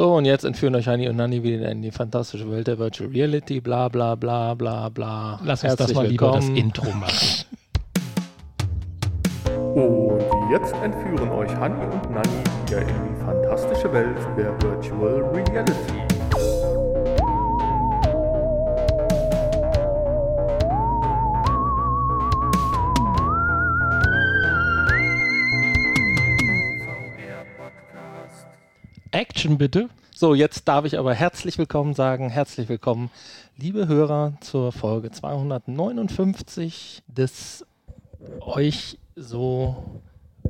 So, und jetzt entführen euch Hani und Nani wieder in die fantastische Welt der Virtual Reality, bla bla bla bla bla. Lass uns das mal lieber das Intro machen. Und jetzt entführen euch Hani und Nani wieder in die fantastische Welt der Virtual Reality. Action bitte. So, jetzt darf ich aber herzlich willkommen sagen. Herzlich willkommen, liebe Hörer, zur Folge 259 des euch so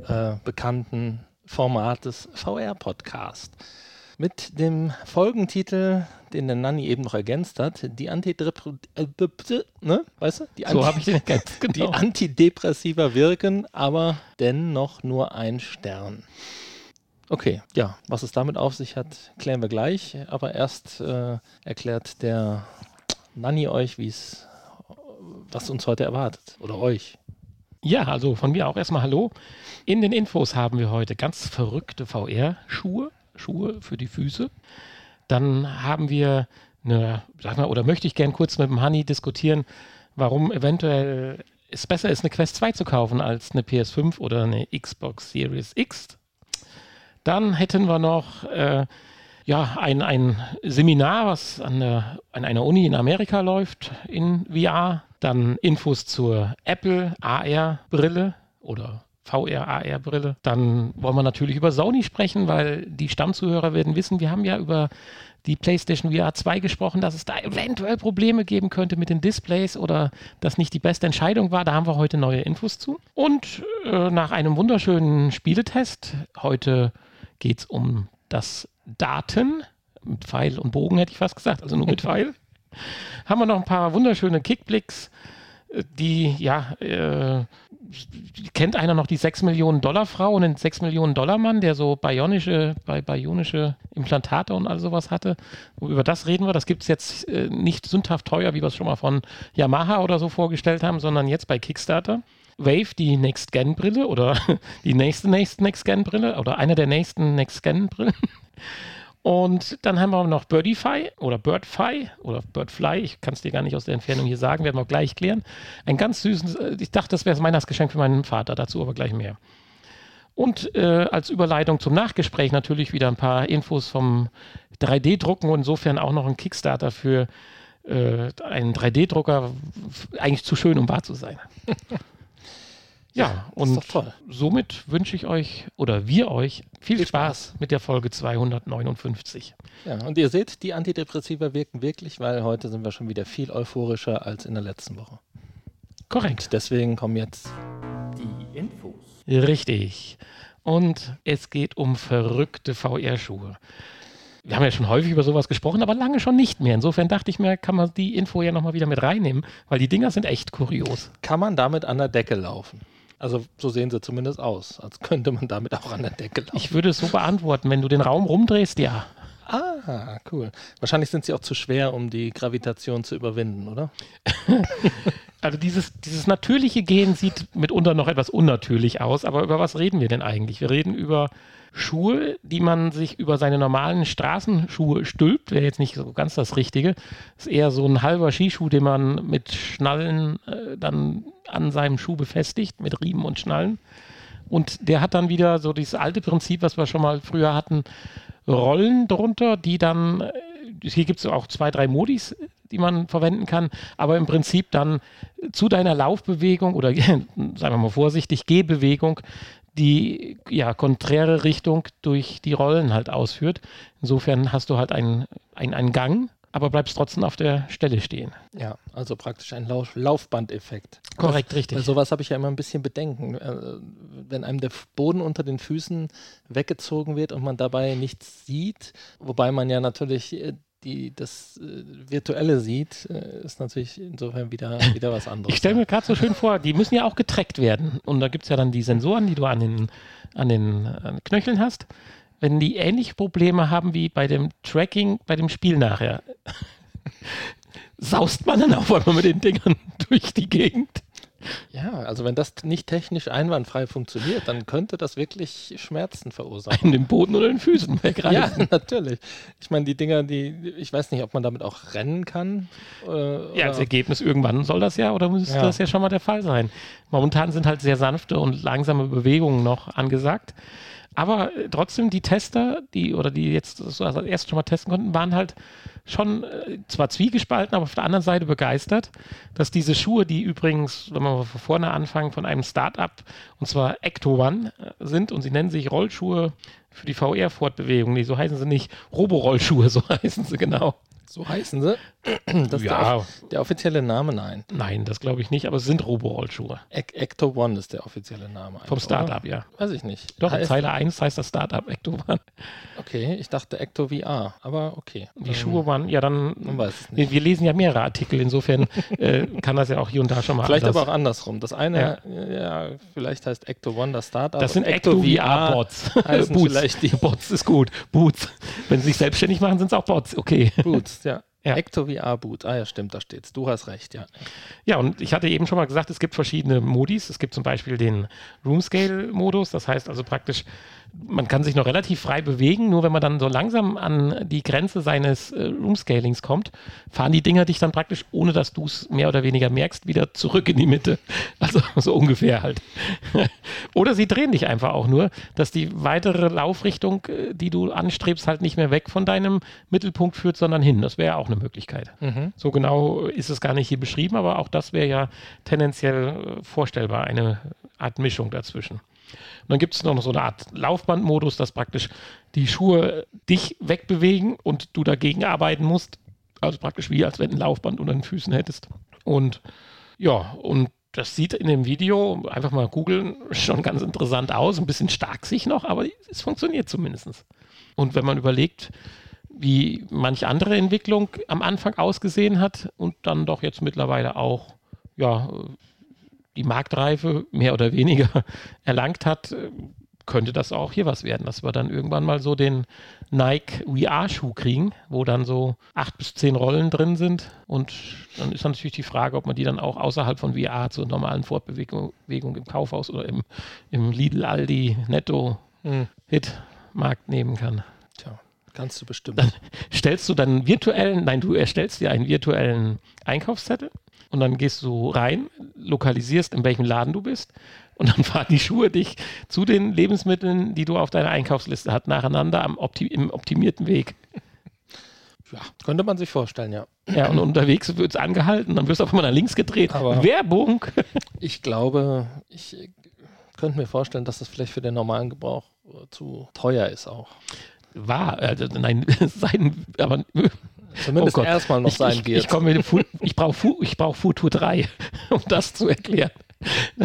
äh, bekannten Formates VR-Podcast. Mit dem Folgentitel, den der Nanny eben noch ergänzt hat, die Antidepre äh, ne? weißt du? Die so habe ich den ergänzt, genau. Die Antidepressiva wirken, aber dennoch nur ein Stern. Okay, ja, was es damit auf sich hat, klären wir gleich. Aber erst äh, erklärt der Nanni euch, wie es, was uns heute erwartet oder euch. Ja, also von mir auch erstmal Hallo. In den Infos haben wir heute ganz verrückte VR-Schuhe, Schuhe für die Füße. Dann haben wir eine, sag mal, oder möchte ich gern kurz mit dem Honey diskutieren, warum eventuell es besser ist, eine Quest 2 zu kaufen als eine PS5 oder eine Xbox Series X dann hätten wir noch äh, ja, ein, ein Seminar, was an, der, an einer Uni in Amerika läuft in VR. Dann Infos zur Apple AR-Brille oder VR-AR-Brille. Dann wollen wir natürlich über Sony sprechen, weil die Stammzuhörer werden wissen, wir haben ja über die PlayStation VR 2 gesprochen, dass es da eventuell Probleme geben könnte mit den Displays oder das nicht die beste Entscheidung war. Da haben wir heute neue Infos zu. Und äh, nach einem wunderschönen Spieletest, heute geht es um das Daten, mit Pfeil und Bogen hätte ich fast gesagt, also nur mit Pfeil. Haben wir noch ein paar wunderschöne Kickblicks, äh, die, ja, äh, kennt einer noch die 6 Millionen Dollar Frau und den 6 Millionen Dollar Mann, der so bionische, bionische Implantate und all sowas hatte. Über das reden wir. Das gibt es jetzt äh, nicht sündhaft teuer, wie wir es schon mal von Yamaha oder so vorgestellt haben, sondern jetzt bei Kickstarter. Wave die Next-Gen-Brille oder die nächste, Next-Gen-Brille oder eine der nächsten Next-Gen-Brillen. Und dann haben wir noch Birdify oder Birdfy oder Birdfly, ich kann es dir gar nicht aus der Entfernung hier sagen, werden wir gleich klären. Ein ganz süßes, äh, ich dachte, das wäre das Weihnachtsgeschenk für meinen Vater, dazu aber gleich mehr. Und äh, als Überleitung zum Nachgespräch natürlich wieder ein paar Infos vom 3D-Drucken und insofern auch noch ein Kickstarter für äh, einen 3D-Drucker, eigentlich zu schön, um wahr zu sein. Ja, und somit wünsche ich euch oder wir euch viel, viel Spaß, Spaß, mit der Folge 259. Ja, und ihr seht, die Antidepressiva wirken wirklich, weil heute sind wir schon wieder viel euphorischer als in der letzten Woche. Korrekt. Und deswegen kommen jetzt die Infos. Richtig. Und es geht um verrückte VR-Schuhe. Wir haben ja schon häufig über sowas gesprochen, aber lange schon nicht mehr. Insofern dachte ich mir, kann man die Info ja nochmal wieder mit reinnehmen, weil die Dinger sind echt kurios. Kann man damit an der Decke laufen? Also so sehen sie zumindest aus, als könnte man damit auch an der Decke laufen. Ich würde es so beantworten, wenn du den Raum rumdrehst, ja. Ah, cool. Wahrscheinlich sind sie auch zu schwer, um die Gravitation zu überwinden, oder? also dieses, dieses natürliche Gehen sieht mitunter noch etwas unnatürlich aus, aber über was reden wir denn eigentlich? Wir reden über Schuhe, die man sich über seine normalen Straßenschuhe stülpt, wäre jetzt nicht so ganz das Richtige. Ist eher so ein halber Skischuh, den man mit Schnallen äh, dann an seinem Schuh befestigt, mit Riemen und Schnallen. Und der hat dann wieder so dieses alte Prinzip, was wir schon mal früher hatten, Rollen drunter, die dann, äh, hier gibt es auch zwei, drei Modis, die man verwenden kann, aber im Prinzip dann zu deiner Laufbewegung oder sagen wir mal vorsichtig, Gehbewegung die ja konträre Richtung durch die Rollen halt ausführt. Insofern hast du halt einen, einen, einen Gang, aber bleibst trotzdem auf der Stelle stehen. Ja, also praktisch ein Lauf Laufbandeffekt. Korrekt, richtig. Bei sowas habe ich ja immer ein bisschen Bedenken. Äh, wenn einem der Boden unter den Füßen weggezogen wird und man dabei nichts sieht, wobei man ja natürlich äh, die das äh, Virtuelle sieht, äh, ist natürlich insofern wieder, wieder was anderes. Ich stelle mir gerade so schön vor, die müssen ja auch getrackt werden. Und da gibt es ja dann die Sensoren, die du an den, an den an Knöcheln hast. Wenn die ähnliche Probleme haben wie bei dem Tracking bei dem Spiel nachher, saust man dann auch einmal mit den Dingern durch die Gegend. Ja, also wenn das nicht technisch einwandfrei funktioniert, dann könnte das wirklich Schmerzen verursachen. In den Boden oder den Füßen. Ja, natürlich. Ich meine, die Dinger, die, ich weiß nicht, ob man damit auch rennen kann. Äh, ja, als Ergebnis irgendwann soll das ja oder müsste Ja. das ja schon mal der Fall sein. Momentan sind halt sehr sanfte und langsame Bewegungen noch angesagt. Aber äh, trotzdem, die Tester, die oder die jetzt so als erst schon mal testen konnten, waren halt schon äh, zwar zwiegespalten, aber auf der anderen Seite begeistert, dass diese Schuhe, die übrigens, wenn wir von vorne anfangen, von einem Start-up, und zwar Ecto One äh, sind und sie nennen sich Rollschuhe für die VR-Fortbewegung. Nee, so heißen sie nicht. Roborollschuhe, so heißen sie genau. So heißen sie. Das ist der, Ja. off- der offizielle Name, nein. Nein, das glaube ich nicht, aber es sind Roborollschuhe. Ec Ecto One ist der offizielle Name. Vom Startup, ja. Weiß ich nicht. Doch, in Heißt- Zeile 1 heißt das Startup Ecto One. Okay, ich dachte Ecto VR, aber okay. Die Ähm, Schuhe waren, ja dann, Man weiß es nicht. wir, wir lesen ja mehrere Artikel, insofern äh, kann das ja auch hier und da schon mal Vielleicht anders. aber auch andersrum. Das eine, ja, vielleicht heißt Ecto One das Startup. das sind Ecto VR-Bots. Boots. vielleicht die Bots ist gut. Boots. Wenn sie sich selbstständig machen, sind es auch Bots. Okay. Boots, ja. Ja. Ecto VR Boot. Ah ja, stimmt, da steht's. Du hast recht, ja. Ja, und ich hatte eben schon mal gesagt, es gibt verschiedene Modis. Es gibt zum Beispiel den Room Scale Modus. Das heißt also praktisch, man kann sich noch relativ frei bewegen, nur wenn man dann so langsam an die Grenze seines äh, Room Scalings kommt, fahren die Dinger dich dann praktisch, ohne dass du es mehr oder weniger merkst, wieder zurück in die Mitte. Also so ungefähr halt. oder sie drehen dich einfach auch nur, dass die weitere Laufrichtung, äh, die du anstrebst, halt nicht mehr weg von deinem Mittelpunkt führt, sondern hin. Das wäre auch eine Möglichkeit. Mhm. So genau ist es gar nicht hier beschrieben, aber auch das wäre ja tendenziell äh, vorstellbar, eine Art Mischung dazwischen. Und dann gibt es noch so eine Art Laufbandmodus, dass praktisch die Schuhe dich wegbewegen und du dagegen arbeiten musst. Also praktisch wie als wenn du ein Laufband unter den Füßen hättest. Und ja, und das sieht in dem Video, einfach mal googeln, schon ganz interessant aus. Ein bisschen stark sich noch, aber es funktioniert zumindest. Und wenn man überlegt, wie manch andere Entwicklung am Anfang ausgesehen hat und dann doch jetzt mittlerweile auch ja, die Marktreife mehr oder weniger erlangt hat, äh, könnte das auch hier was werden, dass wir dann irgendwann mal so den Nike VR-Schuh kriegen, wo dann so acht bis zehn Rollen drin sind. Und dann ist dann natürlich die Frage, ob man die dann auch außerhalb von VR zur normalen Fortbewegung Bewegung im Kaufhaus oder im, im Lidl, Aldi, Netto, Hm. Hit-Markt nehmen kann. Tja, kannst du bestimmt. Dann stellst du dann virtuellen, nein, du erstellst dir einen virtuellen Einkaufszettel und dann gehst du rein, lokalisierst, in welchem Laden du bist und dann fahren die Schuhe dich zu den Lebensmitteln, die du auf deiner Einkaufsliste hast, nacheinander am opti im optimierten Weg. ja, könnte man sich vorstellen, ja. Ja, und unterwegs wird es angehalten, dann wirst du auf einmal nach links gedreht. Aber- Werbung! Ich glaube, ich könnte mir vorstellen, dass das vielleicht für den normalen Gebrauch zu teuer ist auch. War, also, nein, sein, aber Zumindest Oh erstmal noch sein ich, wird. ich, komme mit Fu- ich brauche ich brauch Futur 3, um das zu erklären.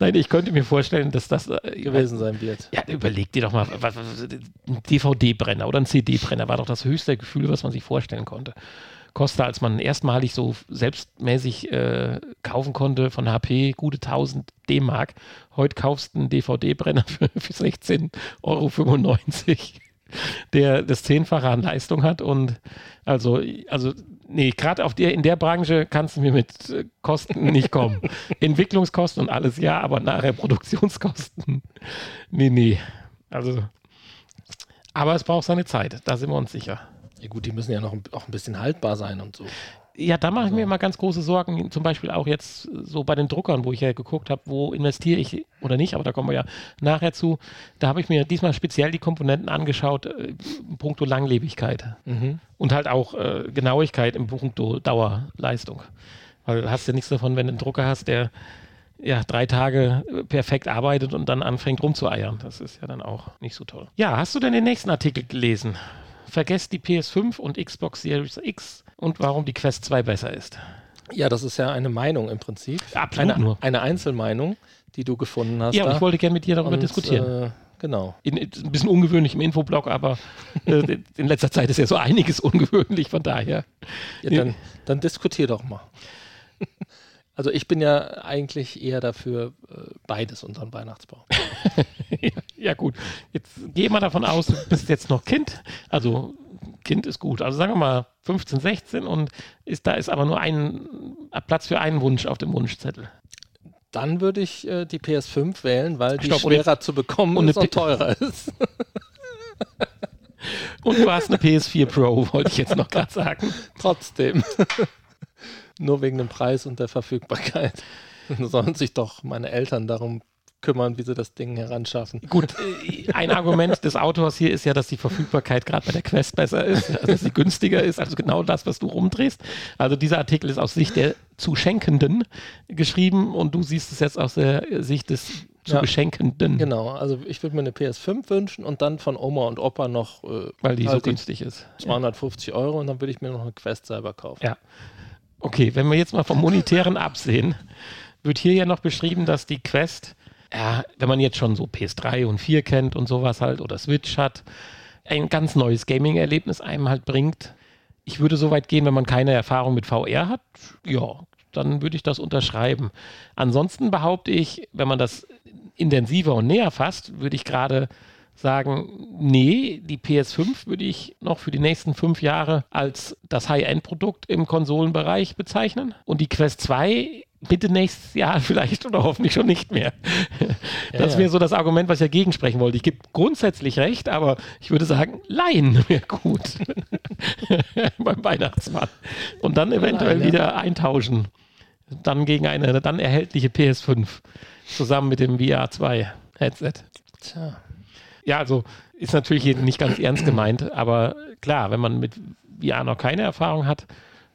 Nein, ich könnte mir vorstellen, dass das äh, gewesen sein wird. Ja, überleg dir doch mal, ein DVD-Brenner oder ein CD-Brenner war doch das höchste Gefühl, was man sich vorstellen konnte. Kostet, als man erstmalig so selbstmäßig äh, kaufen konnte von HP, gute 1000 D-Mark. Heute kaufst du einen DVD-Brenner für, für 16,95 Euro, der das Zehnfache an Leistung hat. Und also, also nee, gerade auf der, in der Branche kannst du mir mit äh, Kosten nicht kommen. Entwicklungskosten und alles ja, aber nachher Produktionskosten. Nee, nee. Also, aber es braucht seine Zeit, da sind wir uns sicher. Ja gut, die müssen ja noch ein, auch ein bisschen haltbar sein und so. Ja, da mache ich mir immer ganz große Sorgen, zum Beispiel auch jetzt so bei den Druckern, wo ich ja geguckt habe, wo investiere ich oder nicht, aber da kommen wir ja nachher zu. Da habe ich mir diesmal speziell die Komponenten angeschaut, äh, in puncto Langlebigkeit Mhm. und halt auch äh, Genauigkeit im puncto Dauerleistung. Weil du hast ja nichts davon, wenn du einen Drucker hast, der ja drei Tage äh, perfekt arbeitet und dann anfängt rumzueiern. Das ist ja dann auch nicht so toll. Ja, hast du denn den nächsten Artikel gelesen? Vergesst die PS5 und Xbox Series X und warum die Quest 2 besser ist. Ja, das ist ja eine Meinung im Prinzip. Absolut eine, nur. eine Einzelmeinung, die du gefunden hast. Ja, und da. ich wollte gerne mit dir darüber Und, diskutieren. Äh, genau. In, in, ein bisschen ungewöhnlich im Infoblog, aber äh, in letzter Zeit ist ja so einiges ungewöhnlich, von daher. Ja, dann, dann diskutier doch mal. Also ich bin ja eigentlich eher dafür äh, beides unseren Weihnachtsbaum. ja, ja, gut. Jetzt geh mal davon aus, du bist jetzt noch Kind. Also Kind ist gut. Also sagen wir mal 15, 16 und ist, da ist aber nur ein Platz für einen Wunsch auf dem Wunschzettel. Dann würde ich äh, die PS5 wählen, weil die Stopp, und- schwerer zu bekommen und ist und teurer ist. Und du hast eine PS4 Pro, wollte ich jetzt noch gerade sagen. Trotzdem. Nur wegen dem Preis und der Verfügbarkeit. Sollen sich doch meine Eltern darum kümmern, wie sie das Ding heranschaffen. Gut, äh, ein Argument des Autors hier ist ja, dass die Verfügbarkeit gerade bei der Quest besser ist, also dass sie günstiger ist, also genau das, was du rumdrehst. Also dieser Artikel ist aus Sicht der zu Schenkenden geschrieben und du siehst es jetzt aus der Sicht des zu Ja. Genau, also ich würde mir eine PS5 wünschen und dann von Oma und Opa noch äh, weil die so halt günstig ist. 250 Euro und dann würde ich mir noch eine Quest selber kaufen. Ja. Okay, wenn wir jetzt mal vom Monetären absehen, wird hier ja noch beschrieben, dass die Quest, ja, wenn man jetzt schon so PS3 und 4 kennt und sowas halt oder Switch hat, ein ganz neues Gaming-Erlebnis einem halt bringt. Ich würde so weit gehen, wenn man keine Erfahrung mit VR hat, ja, dann würde ich das unterschreiben. Ansonsten behaupte ich, wenn man das intensiver und näher fasst, würde ich gerade sagen, nee, die PS5 würde ich noch für die nächsten fünf Jahre als das High-End-Produkt im Konsolenbereich bezeichnen. Und die Quest 2 bitte nächstes Jahr vielleicht oder hoffentlich schon nicht mehr. Das ja. wäre so das Argument, was ich dagegen sprechen wollte. Ich gebe grundsätzlich recht, aber ich würde sagen, Laien wäre gut beim Weihnachtsmann. Und dann eventuell wieder eintauschen. Dann gegen eine dann erhältliche PS5 zusammen mit dem VR 2 Headset. Tja. Ja, also ist natürlich nicht ganz ernst gemeint, aber klar, wenn man mit VR noch keine Erfahrung hat,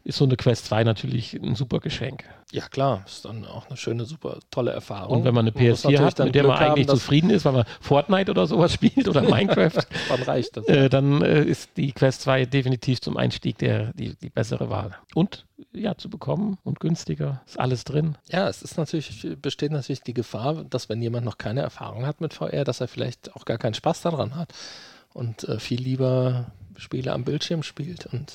ist so eine Quest 2 natürlich ein super Geschenk. Ja, klar, ist dann auch eine schöne, super tolle Erfahrung. Und wenn man eine muss PS4 natürlich hat, mit der man Glück haben, eigentlich dass- zufrieden ist, weil man Fortnite oder sowas spielt oder Minecraft, Dann reicht das. äh, dann äh, ist die Quest 2 definitiv zum Einstieg der, die, die bessere Wahl. Und ja, zu bekommen und günstiger, ist alles drin. Ja, es ist natürlich, besteht natürlich die Gefahr, dass wenn jemand noch keine Erfahrung hat mit VR, dass er vielleicht auch gar keinen Spaß daran hat und äh, viel lieber Spiele am Bildschirm spielt. Und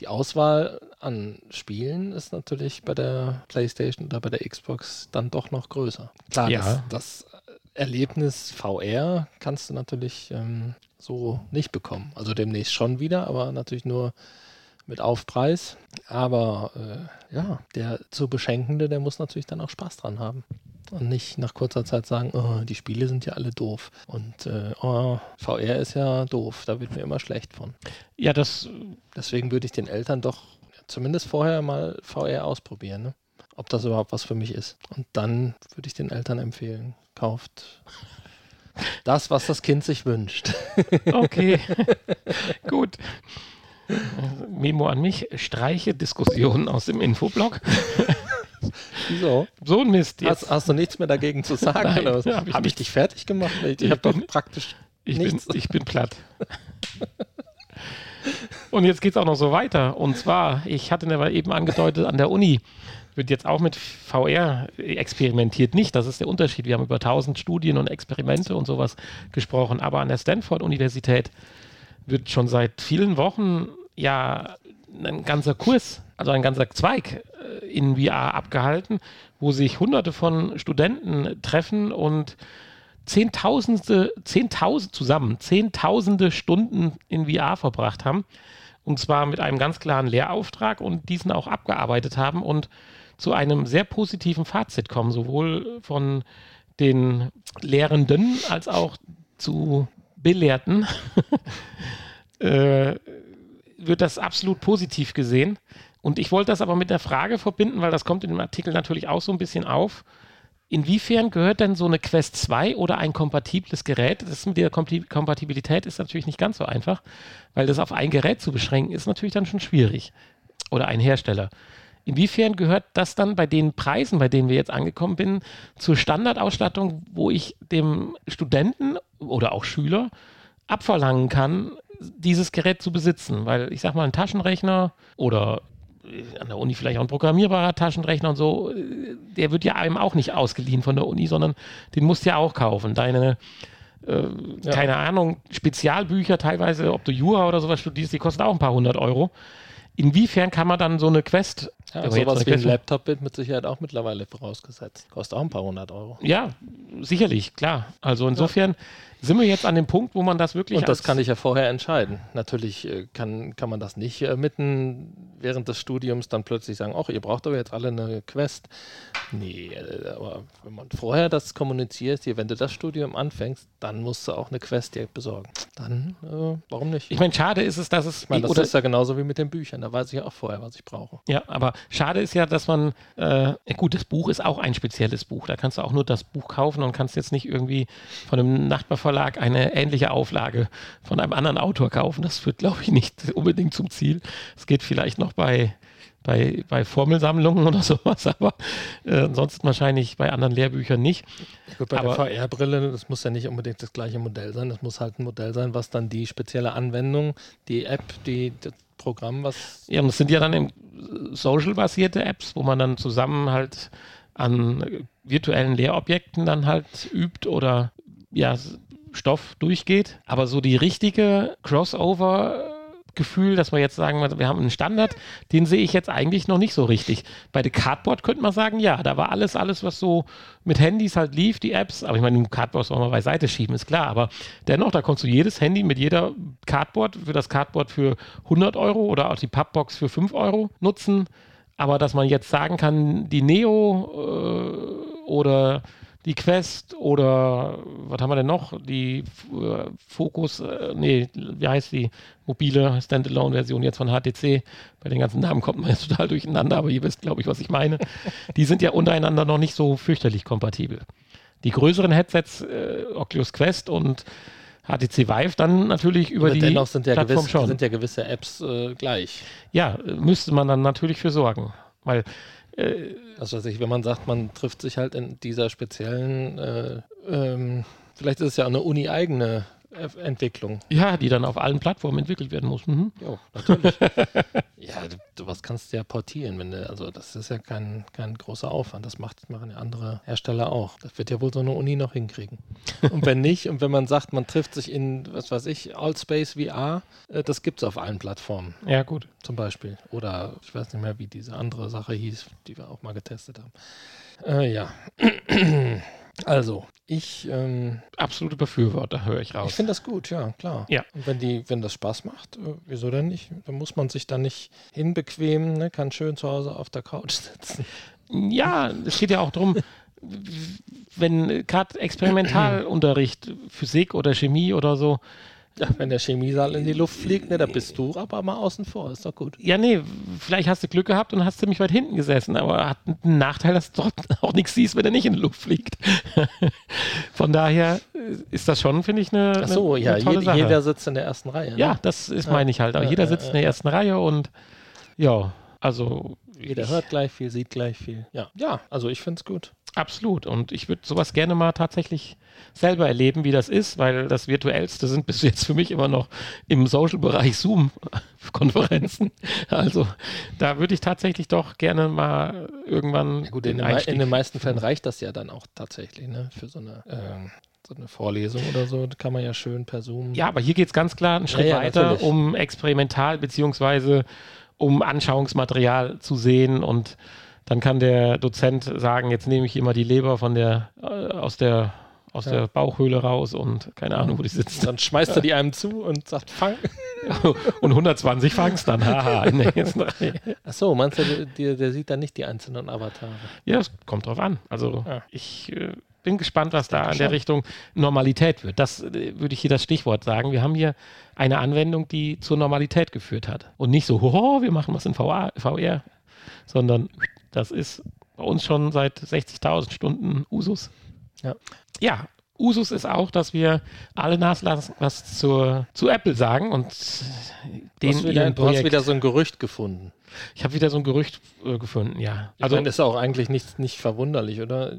die Auswahl an Spielen ist natürlich bei der PlayStation oder bei der Xbox dann doch noch größer. Klar, Ja. das, das Erlebnis VR kannst du natürlich ähm, so nicht bekommen. Also demnächst schon wieder, aber natürlich nur mit Aufpreis. Aber äh, ja, der zu Beschenkende, der muss natürlich dann auch Spaß dran haben. Und nicht nach kurzer Zeit sagen, oh, die Spiele sind ja alle doof. Und äh, oh, VR ist ja doof, da wird mir immer schlecht von. Ja, das Deswegen würde ich den Eltern doch zumindest vorher mal VR ausprobieren, ne? ob das überhaupt was für mich ist. Und dann würde ich den Eltern empfehlen, kauft das, was das Kind sich wünscht. Okay, gut. Memo an mich, streiche Diskussionen aus dem Infoblog. Wieso? So ein Mist. Jetzt. Hast, hast du nichts mehr dagegen zu sagen? Nein, oder was? hab ich Habe ich dich fertig gemacht? Ich, Ich habe bin- doch praktisch Ich bin, nichts. ich bin platt. Und jetzt geht es auch noch so weiter. Und zwar, ich hatte aber eben angedeutet, an der Uni wird jetzt auch mit VR experimentiert. Nicht, das ist der Unterschied. Wir haben über 1000 Studien und Experimente und sowas gesprochen. Aber an der Stanford-Universität wird schon seit vielen Wochen ja ein ganzer Kurs, also ein ganzer Zweig in VR abgehalten, wo sich hunderte von Studenten treffen und Zehntausende, Zehntausend zusammen, Zehntausende Stunden in VR verbracht haben. Und zwar mit einem ganz klaren Lehrauftrag und diesen auch abgearbeitet haben und zu einem sehr positiven Fazit kommen, sowohl von den Lehrenden als auch zu Belehrten. äh, wird das absolut positiv gesehen. Und ich wollte das aber mit der Frage verbinden, weil das kommt in dem Artikel natürlich auch so ein bisschen auf. Inwiefern gehört denn so eine Quest 2 oder ein kompatibles Gerät? Das mit der Kompatibilität ist natürlich nicht ganz so einfach, weil das auf ein Gerät zu beschränken ist natürlich dann schon schwierig. Oder ein Hersteller. Inwiefern gehört das dann bei den Preisen, bei denen wir jetzt angekommen sind, zur Standardausstattung, wo ich dem Studenten oder auch Schüler abverlangen kann, dieses Gerät zu besitzen? Weil ich sag mal, ein Taschenrechner oder an der Uni vielleicht auch ein programmierbarer Taschenrechner und so, äh, der wird ja einem auch nicht ausgeliehen von der Uni, sondern den musst du ja auch kaufen. Deine, äh, keine Ahnung, Spezialbücher teilweise, ob du Jura oder sowas studierst, die kosten auch ein paar hundert Euro. Inwiefern kann man dann so eine Quest, Ja, jetzt sowas eine wie ein Quest- Laptop wird mit Sicherheit auch mittlerweile vorausgesetzt. Kostet auch ein paar hundert Euro. ja, sicherlich, klar. Also insofern sind wir jetzt an dem Punkt, wo man das wirklich Und das kann ich ja vorher entscheiden. Natürlich äh, kann, kann man das nicht äh, mit einem während des Studiums dann plötzlich sagen, ach, ihr braucht aber jetzt alle eine Quest. Nee, äh, aber wenn man vorher das kommuniziert, hier, wenn du das Studium anfängst, dann musst du auch eine Quest dir besorgen. Dann, äh, warum nicht? Ich meine, schade ist es, dass es. Ich meine, das ist ja genauso wie mit den Büchern. Da weiß ich ja auch vorher, was ich brauche. Ja, aber schade ist ja, dass man, äh, gut, das Buch ist auch ein spezielles Buch. Da kannst du auch nur das Buch kaufen und kannst jetzt nicht irgendwie von einem Nachbarverlag eine ähnliche Auflage von einem anderen Autor kaufen. Das führt, glaube ich, nicht unbedingt zum Ziel. Es geht vielleicht noch bei bei, bei Formelsammlungen oder sowas, aber äh, ansonsten wahrscheinlich bei anderen Lehrbüchern nicht. Ja, gut, bei aber, der VR-Brille, das muss ja nicht unbedingt das gleiche Modell sein, das muss halt ein Modell sein, was dann die spezielle Anwendung, die App, die, das Programm, was. Ja, und das sind ja dann social-basierte Apps, wo man dann zusammen halt an virtuellen Lehrobjekten dann halt übt oder ja, Stoff durchgeht. Aber so die richtige Crossover- Gefühl, dass wir jetzt sagen, wir haben einen Standard, den sehe ich jetzt eigentlich noch nicht so richtig. Bei The Cardboard könnte man sagen, ja, da war alles, alles, was so mit Handys halt lief, die Apps, aber ich meine, Cardboard soll man beiseite schieben, ist klar, aber dennoch, da konntest du jedes Handy mit jeder Cardboard, für das Cardboard für 100 Euro oder auch die Pappbox für 5 Euro nutzen, aber dass man jetzt sagen kann, die Neo äh, oder die Quest oder was haben wir denn noch? Die äh, Focus, äh, nee, wie heißt die mobile Standalone-Version jetzt von HTC? Bei den ganzen Namen kommt man jetzt total durcheinander, aber ihr wisst, glaube ich, was ich meine. Die sind ja untereinander noch nicht so fürchterlich kompatibel. Die größeren Headsets, äh, Oculus Quest und HTC Vive dann natürlich über aber die dennoch sind ja Plattform gewiss, schon. sind ja gewisse Apps äh, gleich. Ja, müsste man dann natürlich für sorgen, weil äh, also ich, wenn man sagt, man trifft sich halt in dieser speziellen, äh, ähm, vielleicht ist es ja eine uni-eigene Entwicklung. Ja, die dann auf allen Plattformen entwickelt werden muss. Mhm. Ja, natürlich. ja, du, was kannst du ja portieren, wenn du, also das ist ja kein, kein großer Aufwand. Das macht, machen ja andere Hersteller auch. Das wird ja wohl so eine Uni noch hinkriegen. und wenn nicht, und wenn man sagt, man trifft sich in, was weiß ich, Allspace VR, äh, das gibt es auf allen Plattformen. Ja, gut. Zum Beispiel. Oder ich weiß nicht mehr, wie diese andere Sache hieß, die wir auch mal getestet haben. Äh, ja. Also, ich. Ähm, Absolute Befürworter, höre ich raus. Ich finde das gut, ja, klar. Ja. Und wenn, die, wenn das Spaß macht, äh, wieso denn nicht? Dann muss man sich da nicht hinbequemen, ne? kann schön zu Hause auf der Couch sitzen. Ja, es geht ja auch darum, wenn gerade Experimentalunterricht, Physik oder Chemie oder so, ja, wenn der Chemiesaal in die Luft fliegt, ne, da bist du aber mal außen vor, ist doch gut. Ja, nee, vielleicht hast du Glück gehabt und hast ziemlich weit hinten gesessen, aber hat einen Nachteil, dass du dort auch nichts siehst, wenn er nicht in die Luft fliegt. Von daher ist das schon, finde ich, eine, Ach so, eine, ja, tolle jeder, jeder sitzt in der ersten Reihe. Ne? Ja, das ist, meine ich halt. Ja, jeder sitzt in der ersten Reihe und ja, also. Jeder hört gleich viel, sieht gleich viel. Ja, ja also ich finde es gut. Absolut. Und ich würde sowas gerne mal tatsächlich selber erleben, wie das ist, weil das Virtuellste sind bis jetzt für mich immer noch im Social-Bereich Zoom-Konferenzen. Also da würde ich tatsächlich doch gerne mal irgendwann. Ja gut, in, den, in den meisten Fällen reicht das ja dann auch tatsächlich, ne? Für so eine. Ähm so eine Vorlesung oder so, kann man ja schön per Zoom. Ja, aber hier geht es ganz klar einen Schritt ja, ja, weiter, natürlich. um experimental beziehungsweise um Anschauungsmaterial zu sehen und dann kann der Dozent sagen, jetzt nehme ich immer die Leber von der, äh, aus der aus ja. der Bauchhöhle raus und keine Ahnung, wo die sitzt. Dann schmeißt er die einem zu und sagt, fang. und 120 fangst dann. Haha. Ach so, meinst du, der, der, sieht dann nicht die einzelnen Avatare? Ja, es kommt drauf an. Also ja. ich äh, bin gespannt, was da in der Richtung Normalität wird. Das äh, würde ich hier das Stichwort sagen. Wir haben hier eine Anwendung, die zur Normalität geführt hat. Und nicht so, hoho, wir machen was in VR, VR sondern das ist bei uns schon seit 60.000 Stunden Usus. Ja. ja, Usus ist auch, dass wir alle naslassen, was zur, zu Apple sagen und den du hast, wieder, du hast wieder so ein Gerücht gefunden. Ich habe wieder so ein Gerücht äh, gefunden, ja. Also meine, ist auch eigentlich nicht, nicht verwunderlich, oder?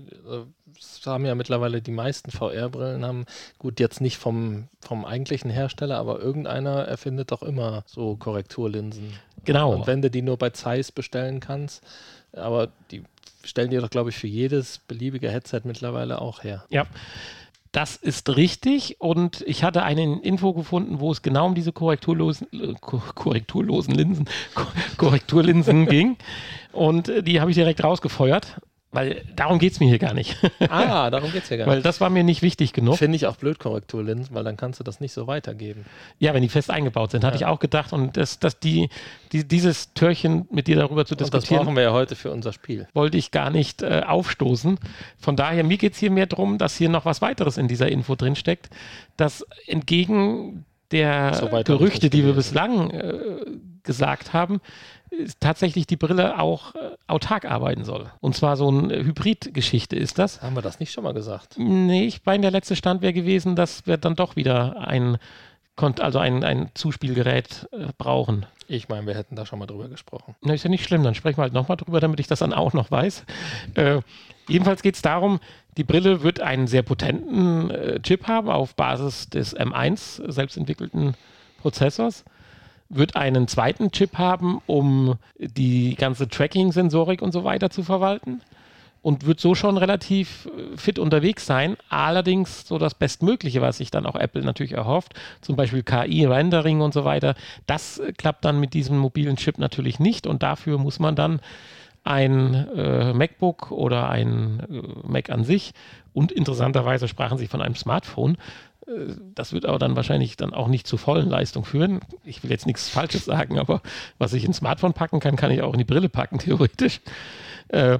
Das haben ja mittlerweile die meisten VR-Brillen haben, gut, jetzt nicht vom, vom eigentlichen Hersteller, aber irgendeiner erfindet doch immer so Korrekturlinsen. Genau. Und wenn du die nur bei Zeiss bestellen kannst, aber die stellen die doch, glaube ich, für jedes beliebige Headset mittlerweile auch her. Ja. Das ist richtig und ich hatte eine Info gefunden, wo es genau um diese korrekturlosen, äh, korrekturlosen Linsen, Korrekturlinsen ging und äh, die habe ich direkt rausgefeuert, Weil darum geht es mir hier gar nicht. Ah, darum geht es ja gar Weil nicht. das war mir nicht wichtig genug. Finde ich auch blöd, Korrekturlinsen, weil dann kannst du das nicht so weitergeben. Ja, wenn die fest eingebaut sind, hatte Ja. ich auch gedacht. Und das, dass die, die, dieses Türchen mit dir darüber zu Und das diskutieren, brauchen wir ja heute für unser Spiel. wollte ich gar nicht äh, aufstoßen. Von daher, mir geht es hier mehr darum, dass hier noch was weiteres in dieser Info drinsteckt, dass entgegen der So Gerüchte, die wir bislang äh, gesagt haben, tatsächlich die Brille auch äh, autark arbeiten soll. Und zwar so eine Hybrid-Geschichte ist das. Haben wir das nicht schon mal gesagt? Nee, ich meine, der letzte Stand wäre gewesen, dass wir dann doch wieder ein, Kont- also ein, ein Zuspielgerät äh, brauchen. Ich meine, wir hätten da schon mal drüber gesprochen. Na, ist ja nicht schlimm, dann sprechen wir halt nochmal drüber, damit ich das dann auch noch weiß. Äh, jedenfalls geht es darum, die Brille wird einen sehr potenten äh, Chip haben auf Basis des M1 selbstentwickelten Prozessors, wird einen zweiten Chip haben, um die ganze Tracking-Sensorik und so weiter zu verwalten und wird so schon relativ äh, fit unterwegs sein. Allerdings so das Bestmögliche, was sich dann auch Apple natürlich erhofft, zum Beispiel KI, Rendering und so weiter, das äh, klappt dann mit diesem mobilen Chip natürlich nicht und dafür muss man dann ein äh, MacBook oder ein äh, Mac an sich und interessanterweise sprachen sie von einem Smartphone. Äh, Das wird aber dann wahrscheinlich dann auch nicht zur vollen Leistung führen. Ich will jetzt nichts Falsches sagen, aber was ich ins Smartphone packen kann, kann ich auch in die Brille packen, theoretisch. Äh,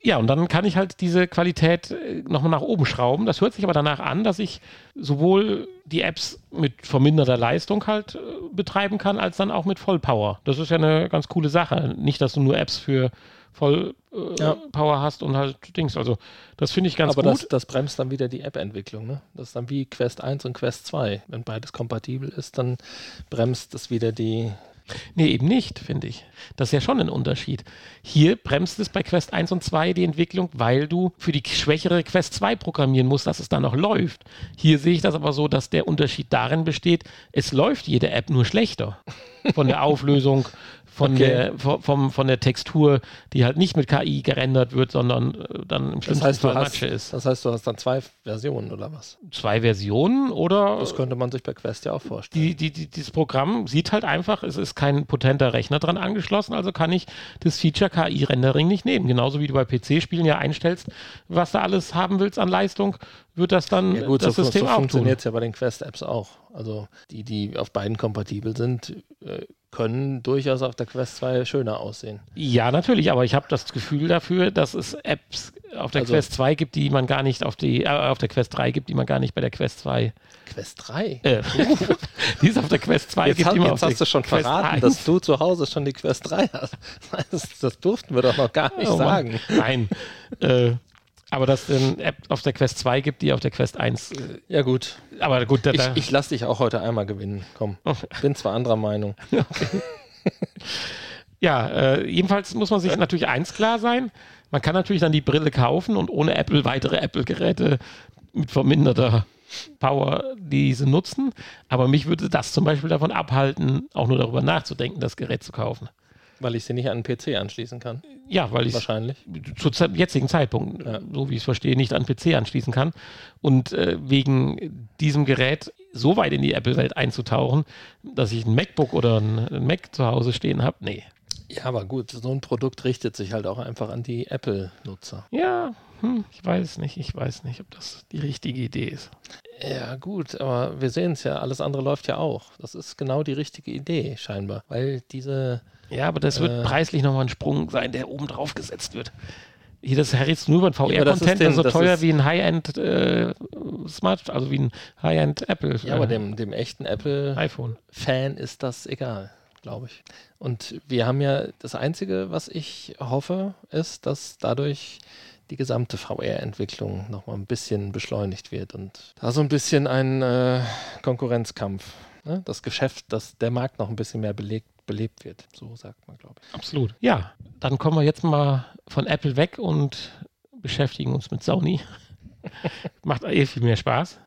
ja, und dann kann ich halt diese Qualität äh, nochmal nach oben schrauben. Das hört sich aber danach an, dass ich sowohl die Apps mit verminderter Leistung halt betreiben kann, als dann auch mit Vollpower. Das ist ja eine ganz coole Sache. Nicht, dass du nur Apps für Vollpower äh, Ja. Power hast und halt Dings. Also, das finde ich ganz Aber gut. das, das bremst dann wieder die App-Entwicklung. Ne? Das ist dann wie Quest 1 und Quest 2. Wenn beides kompatibel ist, dann bremst es wieder die. Nee, eben nicht, finde ich. Das ist ja schon ein Unterschied. Hier bremst es bei Quest 1 und 2 die Entwicklung, weil du für die schwächere Quest 2 programmieren musst, dass es dann noch läuft. Hier sehe ich das aber so, dass der Unterschied darin besteht, es läuft jede App nur schlechter. Von der Auflösung, von, Okay. der, vom, von der Textur, die halt nicht mit KI gerendert wird, sondern äh, dann im Das schlimmsten heißt, du Fall Matsche ist. das heißt, du hast dann zwei Versionen oder was? Zwei Versionen oder Das könnte man sich bei Quest ja auch vorstellen. die, die, die, dieses Programm sieht halt einfach, es ist kein potenter Rechner dran angeschlossen, also kann ich das Feature KI-Rendering nicht nehmen. Genauso wie du bei PC-Spielen ja einstellst, was du alles haben willst an Leistung, wird das dann Ja gut, das so, System so auch funktioniert es ja bei den Quest-Apps auch. Also die, die auf beiden kompatibel sind, äh, können durchaus auf der Quest 2 schöner aussehen. Ja, natürlich, aber ich habe das Gefühl dafür, dass es Apps auf der Also- Quest 2 gibt, die man gar nicht auf die, äh, auf der Quest 3 gibt, die man gar nicht bei der Quest 2, Quest 3? äh, die es auf der Quest 2 Jetzt, gibt, hat, die man jetzt hast du schon Quest verraten, 1 dass du zu Hause schon die Quest 3 hast. Das, das durften wir doch noch gar nicht Oh Mann. sagen. Nein. äh, aber dass es eine App auf der Quest 2 gibt, die auf der Quest 1. Äh, Ja gut, aber gut, da, ich, da, ich lasse dich auch heute einmal gewinnen. Komm, bin zwar anderer Meinung. ja, äh, jedenfalls muss man sich natürlich eins klar sein. Man kann natürlich dann die Brille kaufen und ohne Apple weitere Apple-Geräte mit verminderter Power diese nutzen. Aber mich würde das zum Beispiel davon abhalten, auch nur darüber nachzudenken, das Gerät zu kaufen. Weil ich sie nicht an den PC anschließen kann. Ja, weil ich Wahrscheinlich. zu jetzigen Zeitpunkt, Ja. so wie ich es verstehe, nicht an PC anschließen kann. Und äh, wegen diesem Gerät so weit in die Apple-Welt einzutauchen, dass ich ein MacBook oder ein, ein Mac zu Hause stehen habe, nee. Ja, aber gut, so ein Produkt richtet sich halt auch einfach an die Apple-Nutzer. Ja, hm, ich weiß nicht, ich weiß nicht, ob das die richtige Idee ist. Ja, gut, aber wir sehen es ja, alles andere läuft ja auch. Das ist genau die richtige Idee, scheinbar. Weil diese. Ja, aber das wird Äh. preislich nochmal ein Sprung sein, der oben drauf gesetzt wird. Hier, das jetzt nur über den Ja, aber das ist VR-Content, so das teuer ist- wie ein High-End äh, Smart, also wie ein High-End Apple Ja, aber äh, dem, dem echten Apple-Fan iPhone. ist das egal, glaube ich. Und wir haben ja das Einzige, was ich hoffe, ist, dass dadurch die gesamte VR-Entwicklung nochmal ein bisschen beschleunigt wird und da so ein bisschen ein äh, Konkurrenzkampf, ne? das Geschäft, dass der Markt noch ein bisschen mehr belegt, belebt wird. So sagt man, glaube ich. Absolut. Ja, dann kommen wir jetzt mal von Apple weg und beschäftigen uns mit Sony. Macht eh viel mehr Spaß.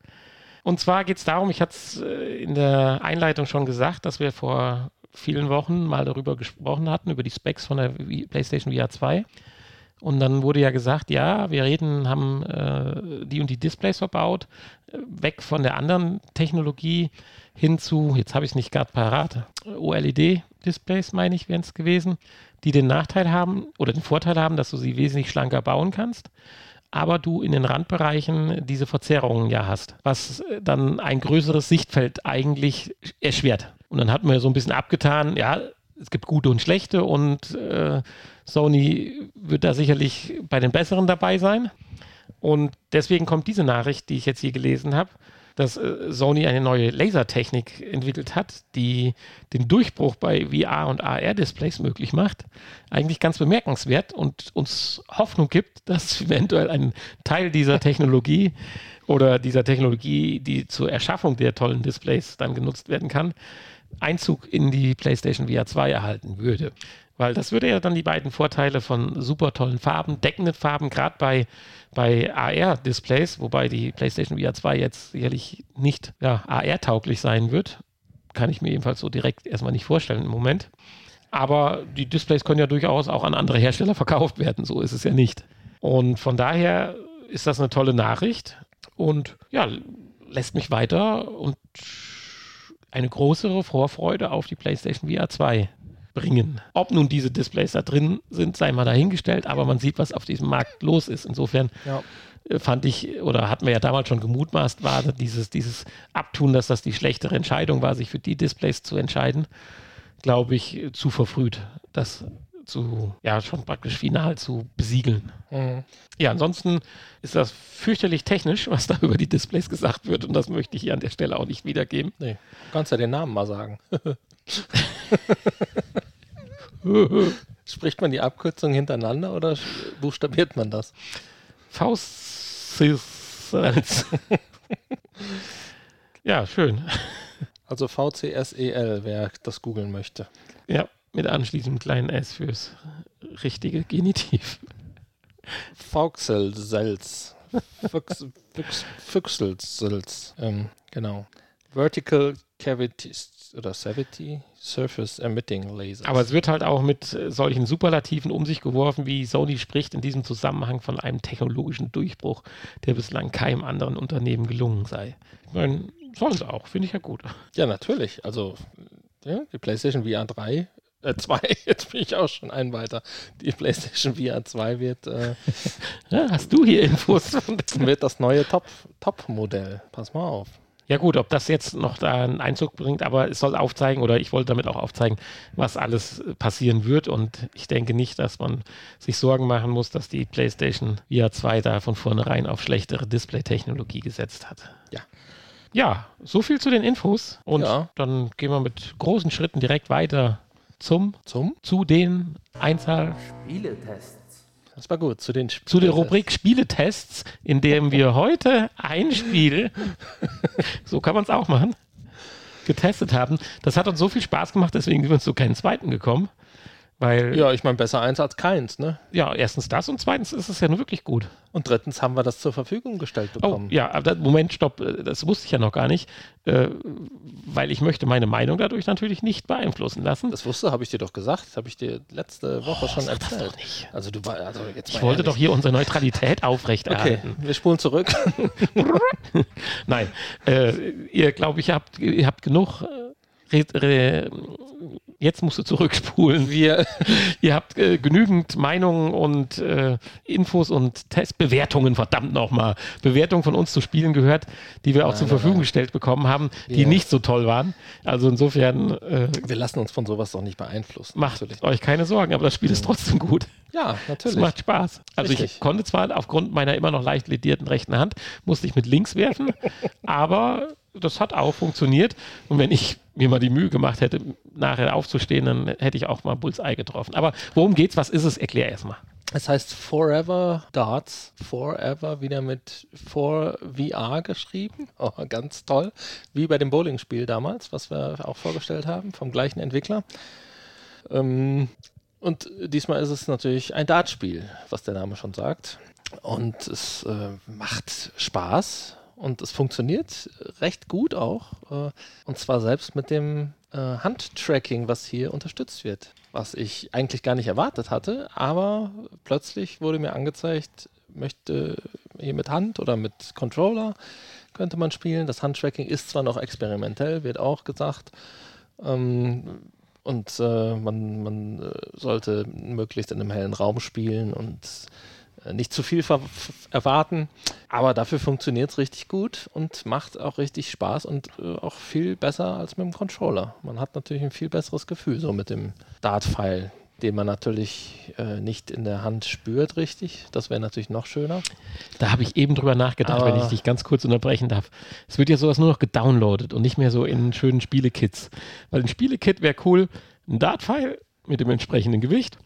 Und zwar geht es darum, ich hatte es äh, in der Einleitung schon gesagt, dass wir vor vielen Wochen mal darüber gesprochen hatten, über die Specs von der PlayStation VR 2. Und dann wurde ja gesagt, ja, wir reden, haben äh, die und die Displays verbaut, äh, weg von der anderen Technologie hin zu, jetzt habe ich es nicht gerade parat, OLED Displays, meine ich, wären es gewesen, die den Nachteil haben oder den Vorteil haben, dass du sie wesentlich schlanker bauen kannst, aber du in den Randbereichen diese Verzerrungen ja hast, was äh, dann ein größeres Sichtfeld eigentlich erschwert. Und dann hat man so ein bisschen abgetan, ja, es gibt gute und schlechte und äh, Sony wird da sicherlich bei den besseren dabei sein. Und deswegen kommt diese Nachricht, die ich jetzt hier gelesen habe, dass äh, Sony eine neue Lasertechnik entwickelt hat, die den Durchbruch bei VR- und AR-Displays möglich macht, eigentlich ganz bemerkenswert und uns Hoffnung gibt, dass eventuell ein Teil dieser Technologie oder dieser Technologie, die zur Erschaffung der tollen Displays dann genutzt werden kann, Einzug in die PlayStation VR 2 erhalten würde. Weil das würde ja dann die beiden Vorteile von super tollen Farben, deckenden Farben, gerade bei, bei AR-Displays, wobei die PlayStation VR 2 jetzt sicherlich nicht ja, AR-tauglich sein wird. Kann ich mir jedenfalls so direkt erstmal nicht vorstellen im Moment. Aber die Displays können ja durchaus auch an andere Hersteller verkauft werden. So ist es ja nicht. Und von daher ist das eine tolle Nachricht und ja, lässt mich weiter und eine größere Vorfreude auf die PlayStation VR 2 bringen. Ob nun diese Displays da drin sind, sei mal dahingestellt, aber man sieht, was auf diesem Markt los ist. Insofern ja. Äh, fand ich, oder hatten wir ja damals schon gemutmaßt, war dieses, dieses Abtun, dass das die schlechtere Entscheidung war, sich für die Displays zu entscheiden, glaube ich, zu verfrüht. Das zu, ja, schon praktisch final zu besiegeln. Mhm. Ja, ansonsten ist das fürchterlich technisch, was da über die Displays gesagt wird und das möchte ich hier an der Stelle auch nicht wiedergeben. Nee, du kannst ja den Namen mal sagen. Spricht man die Abkürzung hintereinander oder buchstabiert man das? Faust. ja, schön. Also VCSEL, wer das googeln möchte. Ja, mit anschließendem kleinen S fürs richtige Genitiv. Vauxhall-Selz. Füchselselz. Ähm, genau. Vertical Cavities oder Cavity Surface Emitting Lasers. Aber es wird halt auch mit äh, solchen Superlativen um sich geworfen, wie Sony spricht in diesem Zusammenhang von einem technologischen Durchbruch, der bislang keinem anderen Unternehmen gelungen sei. Ich meine, sollen sie auch, finde ich ja gut. Ja, natürlich. Also ja, die PlayStation VR 3 äh, 2, jetzt bin ich auch schon ein weiter. Die PlayStation VR 2 wird. Äh, ja, hast du hier Infos? wird das neue Top-Modell. Top Pass mal auf. Ja gut, ob das jetzt noch da einen Einzug bringt, aber es soll aufzeigen oder ich wollte damit auch aufzeigen, was alles passieren wird und ich denke nicht, dass man sich Sorgen machen muss, dass die PlayStation VR 2 da von vornherein auf schlechtere Display-Technologie gesetzt hat. Ja. Ja, so viel zu den Infos und ja. dann gehen wir mit großen Schritten direkt weiter zum, zum? zu den Einzahl Spieletests. Das war gut. Zu, den zu der Rubrik Spieletests, in dem wir heute ein Spiel, so kann man es auch machen, getestet haben. Das hat uns so viel Spaß gemacht, deswegen sind wir zu keinen zweiten gekommen. Weil, ja, ich meine, besser eins als keins, ne? Ja, erstens das und zweitens ist es ja nur wirklich gut. Und drittens haben wir das zur Verfügung gestellt oh, bekommen. Oh, ja, aber Moment, stopp, äh, das wusste ich ja noch gar nicht, äh, weil ich möchte meine Meinung dadurch natürlich nicht beeinflussen lassen. Das wusste, habe ich dir doch gesagt, das habe ich dir letzte Woche oh, schon erzählt. Doch nicht. Also du war, also jetzt Ich wollte ehrlich. doch hier unsere Neutralität aufrechterhalten. Okay, wir spulen zurück. Nein, äh, ihr glaube ich habt, ihr habt genug äh, re, re, jetzt musst du zurückspulen. Wir, ihr habt äh, genügend Meinungen und äh, Infos und Testbewertungen, verdammt nochmal, Bewertungen von uns zu Spielen gehört, die wir auch nein, zur Verfügung nein. gestellt bekommen haben, die ja. nicht so toll waren. Also insofern. Äh, wir lassen uns von sowas doch nicht beeinflussen. Macht natürlich. euch keine Sorgen, aber das Spiel ist trotzdem gut. Ja, natürlich. Es macht Spaß. Also Richtig. ich konnte zwar aufgrund meiner immer noch leicht ledierten rechten Hand, musste ich mit links werfen, aber das hat auch funktioniert. Und wenn ich mir mal die Mühe gemacht hätte, nachher aufzustehen, dann hätte ich auch mal Bullseye getroffen. Aber worum geht's? Was ist es? Erklär erstmal. Es heißt Forever Darts. Forever wieder mit 4VR geschrieben. Oh, ganz toll. Wie bei dem Bowling-Spiel damals, was wir auch vorgestellt haben, vom gleichen Entwickler. Ähm, und diesmal ist es natürlich ein Dartspiel, was der Name schon sagt. Und es äh, macht Spaß und es funktioniert recht gut auch. Äh, und zwar selbst mit dem äh, Handtracking, was hier unterstützt wird. Was ich eigentlich gar nicht erwartet hatte, aber plötzlich wurde mir angezeigt, möchte hier mit Hand oder mit Controller könnte man spielen. Das Handtracking ist zwar noch experimentell, wird auch gesagt. Ähm, Und äh, man, man äh, sollte möglichst in einem hellen Raum spielen und nicht zu viel erwarten. Aber dafür funktioniert es richtig gut und macht auch richtig Spaß und äh, auch viel besser als mit dem Controller. Man hat natürlich ein viel besseres Gefühl so mit dem Dart-Pfeil, den man natürlich äh, nicht in der Hand spürt, richtig. Das wäre natürlich noch schöner. Da habe ich eben drüber nachgedacht, Aber wenn ich dich ganz kurz unterbrechen darf. Es wird ja sowas nur noch gedownloadet und nicht mehr so in schönen Spielekits. Weil ein Spielekit wäre cool, ein Dart-Pfeil mit dem entsprechenden Gewicht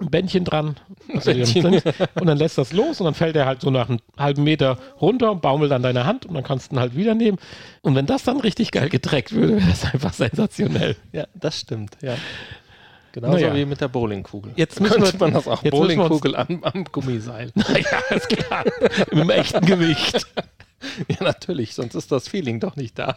ein Bändchen dran Bändchen. und dann lässt das los und dann fällt er halt so nach einem halben Meter runter und baumelt an deiner Hand und dann kannst du ihn halt wieder nehmen. Und wenn das dann richtig geil getreckt würde, wäre das einfach sensationell. Ja, das stimmt, ja. Genauso naja. wie mit der Bowlingkugel. Jetzt müssen wir, man das auch Bowlingkugel am, am Gummiseil. Naja, ist klar. Dem echten Gewicht. Ja, natürlich, sonst ist das Feeling doch nicht da.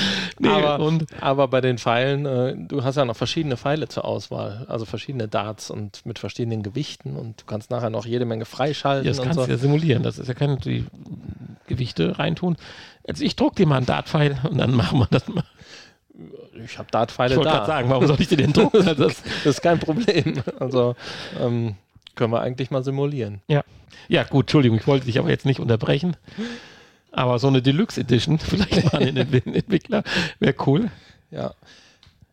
nee, aber, und aber bei den Pfeilen, äh, du hast ja noch verschiedene Pfeile zur Auswahl, also verschiedene Darts und mit verschiedenen Gewichten und du kannst nachher noch jede Menge freischalten. Ja, das kannst du ja simulieren, das ist ja keine die Gewichte reintun. Also ich druck dir mal einen Dartpfeil und dann machen wir das mal. Ich habe Dartpfeile da. Ich wollte sagen, warum soll ich dir den drucken? das, das ist kein Problem. Also ähm, können wir eigentlich mal simulieren. Ja. Ja, gut, Entschuldigung, ich wollte dich aber jetzt nicht unterbrechen. Aber so eine Deluxe Edition, vielleicht mal einen Entwickler, wäre cool. Ja.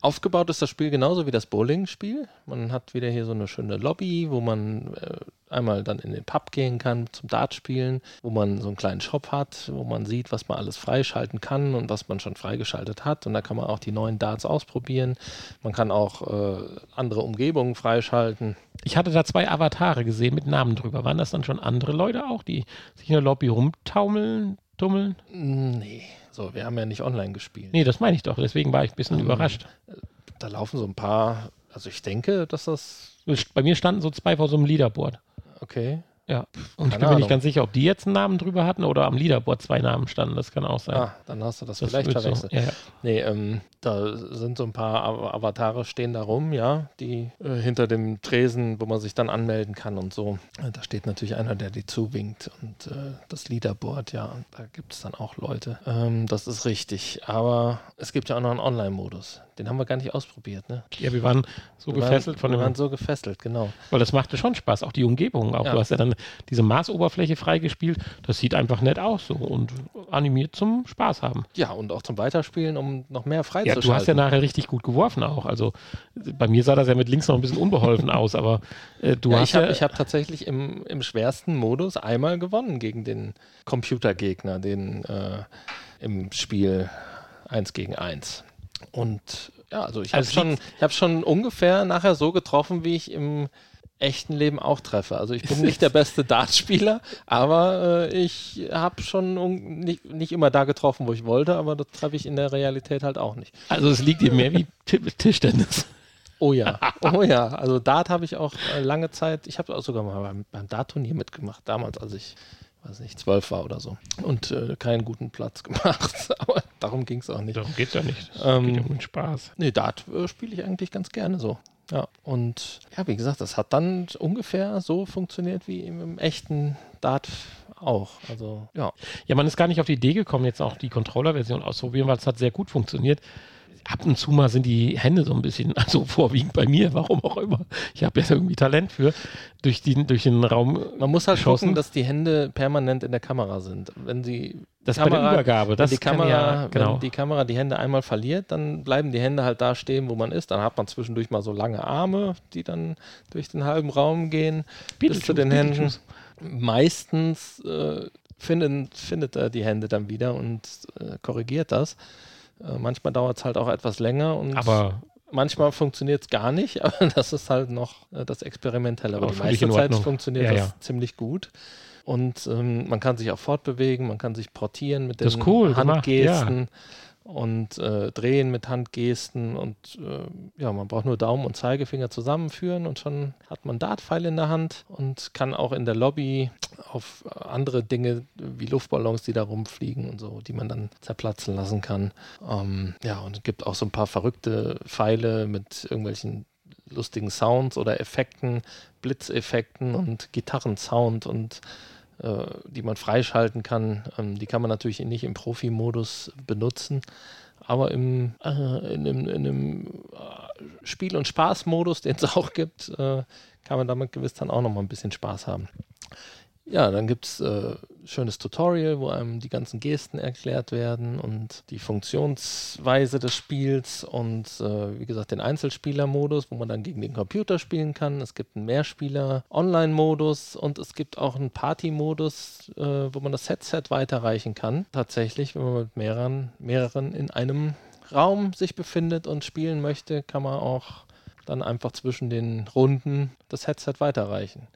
Aufgebaut ist das Spiel genauso wie das Bowling-Spiel. Man hat wieder hier so eine schöne Lobby, wo man äh, einmal dann in den Pub gehen kann zum Dartspielen, wo man so einen kleinen Shop hat, wo man sieht, was man alles freischalten kann und was man schon freigeschaltet hat. Und da kann man auch die neuen Darts ausprobieren. Man kann auch äh, andere Umgebungen freischalten. Ich hatte da zwei Avatare gesehen mit Namen drüber. Waren das dann schon andere Leute auch, die sich in der Lobby rumtaumeln? Tummeln? Nee, so, wir haben ja nicht online gespielt. Nee, das meine ich doch. Deswegen war ich ein bisschen ähm, überrascht. Da laufen so ein paar, also ich denke, dass das. Bei mir standen so zwei vor so einem Leaderboard. Okay. Ja, und ich bin mir nicht ganz sicher, ob die jetzt einen Namen drüber hatten oder am Leaderboard zwei Namen standen. Das kann auch sein. Ah, dann hast du das, das vielleicht verwechselt. So, ja, ja. Nee, ähm, da sind so ein paar Avatare stehen da rum, ja, die äh, hinter dem Tresen, wo man sich dann anmelden kann und so. Äh, da steht natürlich einer, der die zuwinkt und äh, das Leaderboard, ja, da gibt es dann auch Leute. Ähm, das ist richtig. Aber es gibt ja auch noch einen Online-Modus. Den haben wir gar nicht ausprobiert, ne? Ja, wir waren so wir gefesselt waren, von dem. Wir waren so gefesselt, genau. Weil das machte schon Spaß, auch die Umgebung. Auch ja. du hast ja dann diese Marsoberfläche freigespielt. Das sieht einfach nett aus so und animiert zum Spaß haben. Ja, und auch zum Weiterspielen, um noch mehr freizuschalten. Ja, du hast ja nachher richtig gut geworfen auch. Also bei mir sah das ja mit links noch ein bisschen unbeholfen aus, aber äh, du ja, hast ich hab, ja. Ich habe tatsächlich im, im schwersten Modus einmal gewonnen gegen den Computergegner, den äh, im Spiel 1 gegen 1. Und ja, also ich also habe schon, hab schon ungefähr nachher so getroffen, wie ich im echten Leben auch treffe. Also ich bin nicht der beste Dartspieler, aber äh, ich habe schon nicht, nicht immer da getroffen, wo ich wollte, aber das treffe ich in der Realität halt auch nicht. Also es liegt dir mehr wie Tischtennis. Oh ja, oh ja. Also Dart habe ich auch äh, lange Zeit, ich habe auch sogar mal beim, beim Dart-Turnier mitgemacht, damals, als ich weiß nicht, zwölf war oder so. Und äh, keinen guten Platz gemacht. Aber darum ging es auch nicht. Darum geht es ja nicht. Es ähm, geht um den Spaß. Nee, Dart äh, spiele ich eigentlich ganz gerne so. Ja, und ja, wie gesagt, das hat dann ungefähr so funktioniert wie im, im echten Dart auch. Also, ja. Ja, man ist gar nicht auf die Idee gekommen, jetzt auch die Controller-Version auszuprobieren, weil es hat sehr gut funktioniert ab und zu mal sind die Hände so ein bisschen, also vorwiegend bei mir, warum auch immer. Ich habe ja irgendwie Talent für, durch, die, durch den Raum. Man muss halt geschossen. gucken, dass die Hände permanent in der Kamera sind. Wenn sie das Kamera, bei der Übergabe, das die Kamera, ja, genau. wenn die Kamera die Hände einmal verliert, dann bleiben die Hände halt da stehen, wo man ist. Dann hat man zwischendurch mal so lange Arme, die dann durch den halben Raum gehen, bis zu den Händen. Meistens äh, finden, findet er die Hände dann wieder und äh, korrigiert das. Äh, manchmal dauert es halt auch etwas länger und aber manchmal funktioniert es gar nicht, aber das ist halt noch äh, das Experimentelle. Aber, aber die meiste Zeit funktioniert ja, das ja. ziemlich gut. Und ähm, man kann sich auch fortbewegen, man kann sich portieren mit den cool, Handgesten. Ja und äh, drehen mit Handgesten und äh, ja, man braucht nur Daumen und Zeigefinger zusammenführen und schon hat man Dartpfeil in der Hand und kann auch in der Lobby auf andere Dinge wie Luftballons, die da rumfliegen und so, die man dann zerplatzen lassen kann. Ähm, ja, und es gibt auch so ein paar verrückte Pfeile mit irgendwelchen lustigen Sounds oder Effekten, Blitzeffekten und Gitarrensound und die man freischalten kann. Ähm, die kann man natürlich nicht im Profi-Modus benutzen, Aber im, äh, in, einem, in einem äh, Spiel- und Spaßmodus, den es auch gibt, äh, kann man damit gewiss dann auch nochmal ein bisschen Spaß haben. Ja, dann gibt es äh, schönes Tutorial, wo einem die ganzen Gesten erklärt werden und die Funktionsweise des Spiels und äh, wie gesagt den Einzelspieler-Modus, wo man dann gegen den Computer spielen kann. Es gibt einen Mehrspieler-Online-Modus und es gibt auch einen Party-Modus, äh, wo man das Headset weiterreichen kann. Tatsächlich, wenn man mit mehreren, mehreren in einem Raum sich befindet und spielen möchte, kann man auch dann einfach zwischen den Runden das Headset weiterreichen.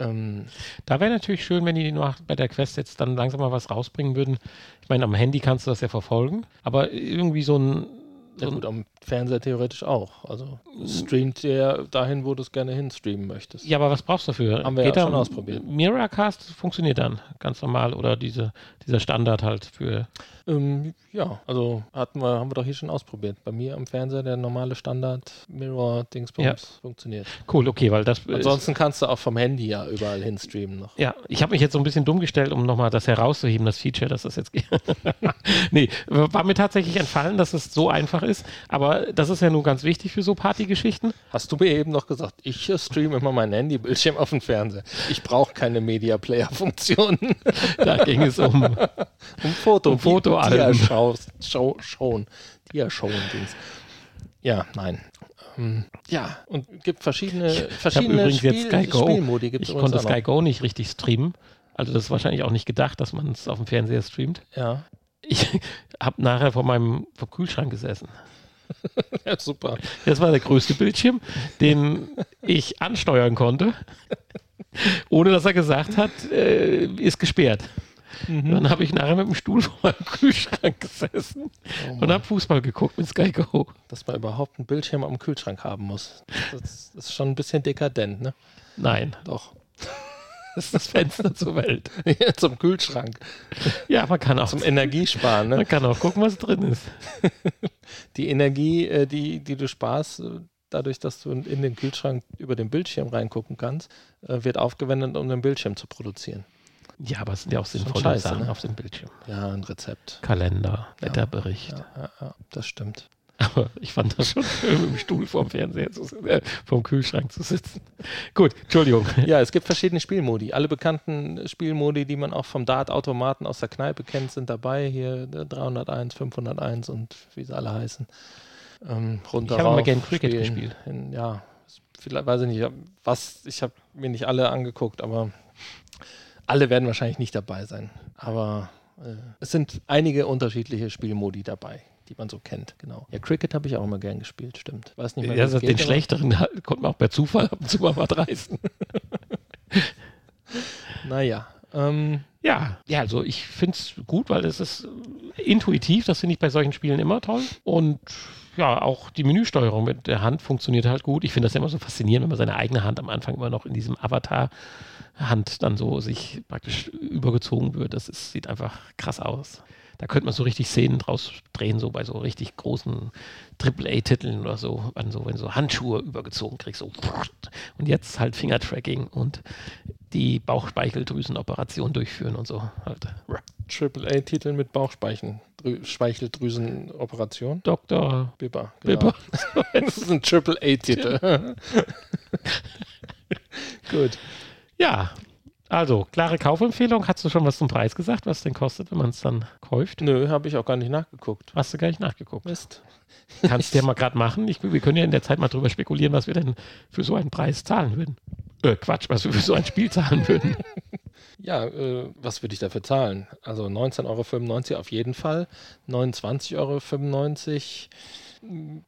Ähm, da wäre natürlich schön, wenn die noch bei der Quest jetzt dann langsam mal was rausbringen würden. Ich meine, am Handy kannst du das ja verfolgen, aber irgendwie so ein. Ja gut, am Fernseher theoretisch auch. Also streamt der dahin, wo du es gerne hinstreamen möchtest. Ja, aber was brauchst du dafür? Haben wir Geht ja schon ausprobiert. Miracast funktioniert dann ganz normal oder diese, dieser Standard halt für. Ähm, ja, also hatten wir, haben wir doch hier schon ausprobiert. Bei mir am Fernseher der normale Standard Mirror Dingsbums ja. funktioniert. Cool, okay, weil das. Ansonsten kannst du auch vom Handy ja überall hin streamen noch. Ja, ich habe mich jetzt so ein bisschen dumm gestellt, um nochmal das herauszuheben, das Feature, dass das jetzt geht. nee, war mir tatsächlich entfallen, dass es so einfach ist, aber das ist ja nun ganz wichtig für so Partygeschichten. Hast du mir eben noch gesagt, ich streame immer mein Handybildschirm auf den Fernseher. Ich brauche keine Media Player Funktion. da ging es um, um Foto. Um Foto Dia-Shown. Show, Dia-Shown-Dings. Ja, nein. Ähm, ja, und gibt verschiedene, verschiedene ich Spiel, jetzt Sky Go. Spielmodi. Gibt's ich konnte Sky Go nicht richtig streamen. Also das ist wahrscheinlich auch nicht gedacht, dass man es auf dem Fernseher streamt. Ja. Ich habe nachher vor meinem vor Kühlschrank gesessen. ja, super. Das war der größte Bildschirm, den ich ansteuern konnte, ohne dass er gesagt hat, äh, ist gesperrt. Mhm. Dann habe ich nachher mit dem Stuhl vor meinem Kühlschrank gesessen oh und habe Fußball geguckt mit Sky Go. Dass man überhaupt einen Bildschirm am Kühlschrank haben muss. Das, ist schon ein bisschen dekadent, ne? Nein. Doch. Das ist das Fenster zur Welt. Ja, zum Kühlschrank. Ja, man kann auch. Zum Energiesparen, ne? Man kann auch gucken, was drin ist. Die Energie, äh, die, die du sparst, äh, dadurch, dass du in den Kühlschrank über den Bildschirm reingucken kannst, äh, wird aufgewendet, um den Bildschirm zu produzieren. Ja, aber es sind ja auch sinnvolle Sachen ne? auf dem Bildschirm. Ja, ein Rezept. Kalender, Wetterbericht. Ja, ja, ja, das stimmt. Aber ich fand das schon schön, dem Stuhl vorm Fernseher, zu, äh, vorm Kühlschrank zu sitzen. Gut, Entschuldigung. Ja, es gibt verschiedene Spielmodi. Alle bekannten Spielmodi, die man auch vom Dart-Automaten aus der Kneipe kennt, sind dabei. Hier 301, 501 und wie sie alle heißen. Ähm, runter ich habe mal gerne Cricket spielen. gespielt. In, ja, vielleicht weiß ich nicht, was, ich habe mir nicht alle angeguckt, aber alle werden wahrscheinlich nicht dabei sein, aber äh, es sind einige unterschiedliche Spielmodi dabei, die man so kennt, genau. Ja, Cricket habe ich auch immer gern gespielt, stimmt. Weiß nicht, ja, also den schlechteren konnte man auch per Zufall ab und zu mal was reißen. naja. Ähm, ja, ja, also ich finde es gut, weil es ist intuitiv, das finde ich bei solchen Spielen immer toll. Und ja, auch die Menüsteuerung mit der Hand funktioniert halt gut. Ich finde das ja immer so faszinierend, wenn man seine eigene Hand am Anfang immer noch in diesem Avatar Hand dann so sich praktisch übergezogen wird. Das ist, sieht einfach krass aus. Da könnte man so richtig Szenen draus drehen, so bei so richtig großen AAA-Titeln oder so, wenn so, wenn so Handschuhe übergezogen kriegst, so und jetzt halt Fingertracking und die Bauchspeicheldrüsenoperation durchführen und so halt. AAA-Titel mit Bauchspeicheldrüsenoperation? Dr. Bibber. Genau. Bibber. das ist ein AAA-Titel. Gut. Ja, also, klare Kaufempfehlung. Hast du schon was zum Preis gesagt, was denn kostet, wenn man es dann kauft? Nö, habe ich auch gar nicht nachgeguckt. Hast du gar nicht nachgeguckt? Mist. Kannst du ja mal gerade machen. Ich, wir können ja in der Zeit mal drüber spekulieren, was wir denn für so einen Preis zahlen würden. Äh, Quatsch, was wir für so ein Spiel zahlen würden. Ja, äh, was würde ich dafür zahlen? Also 19,95 Euro auf jeden Fall. 29,95 Euro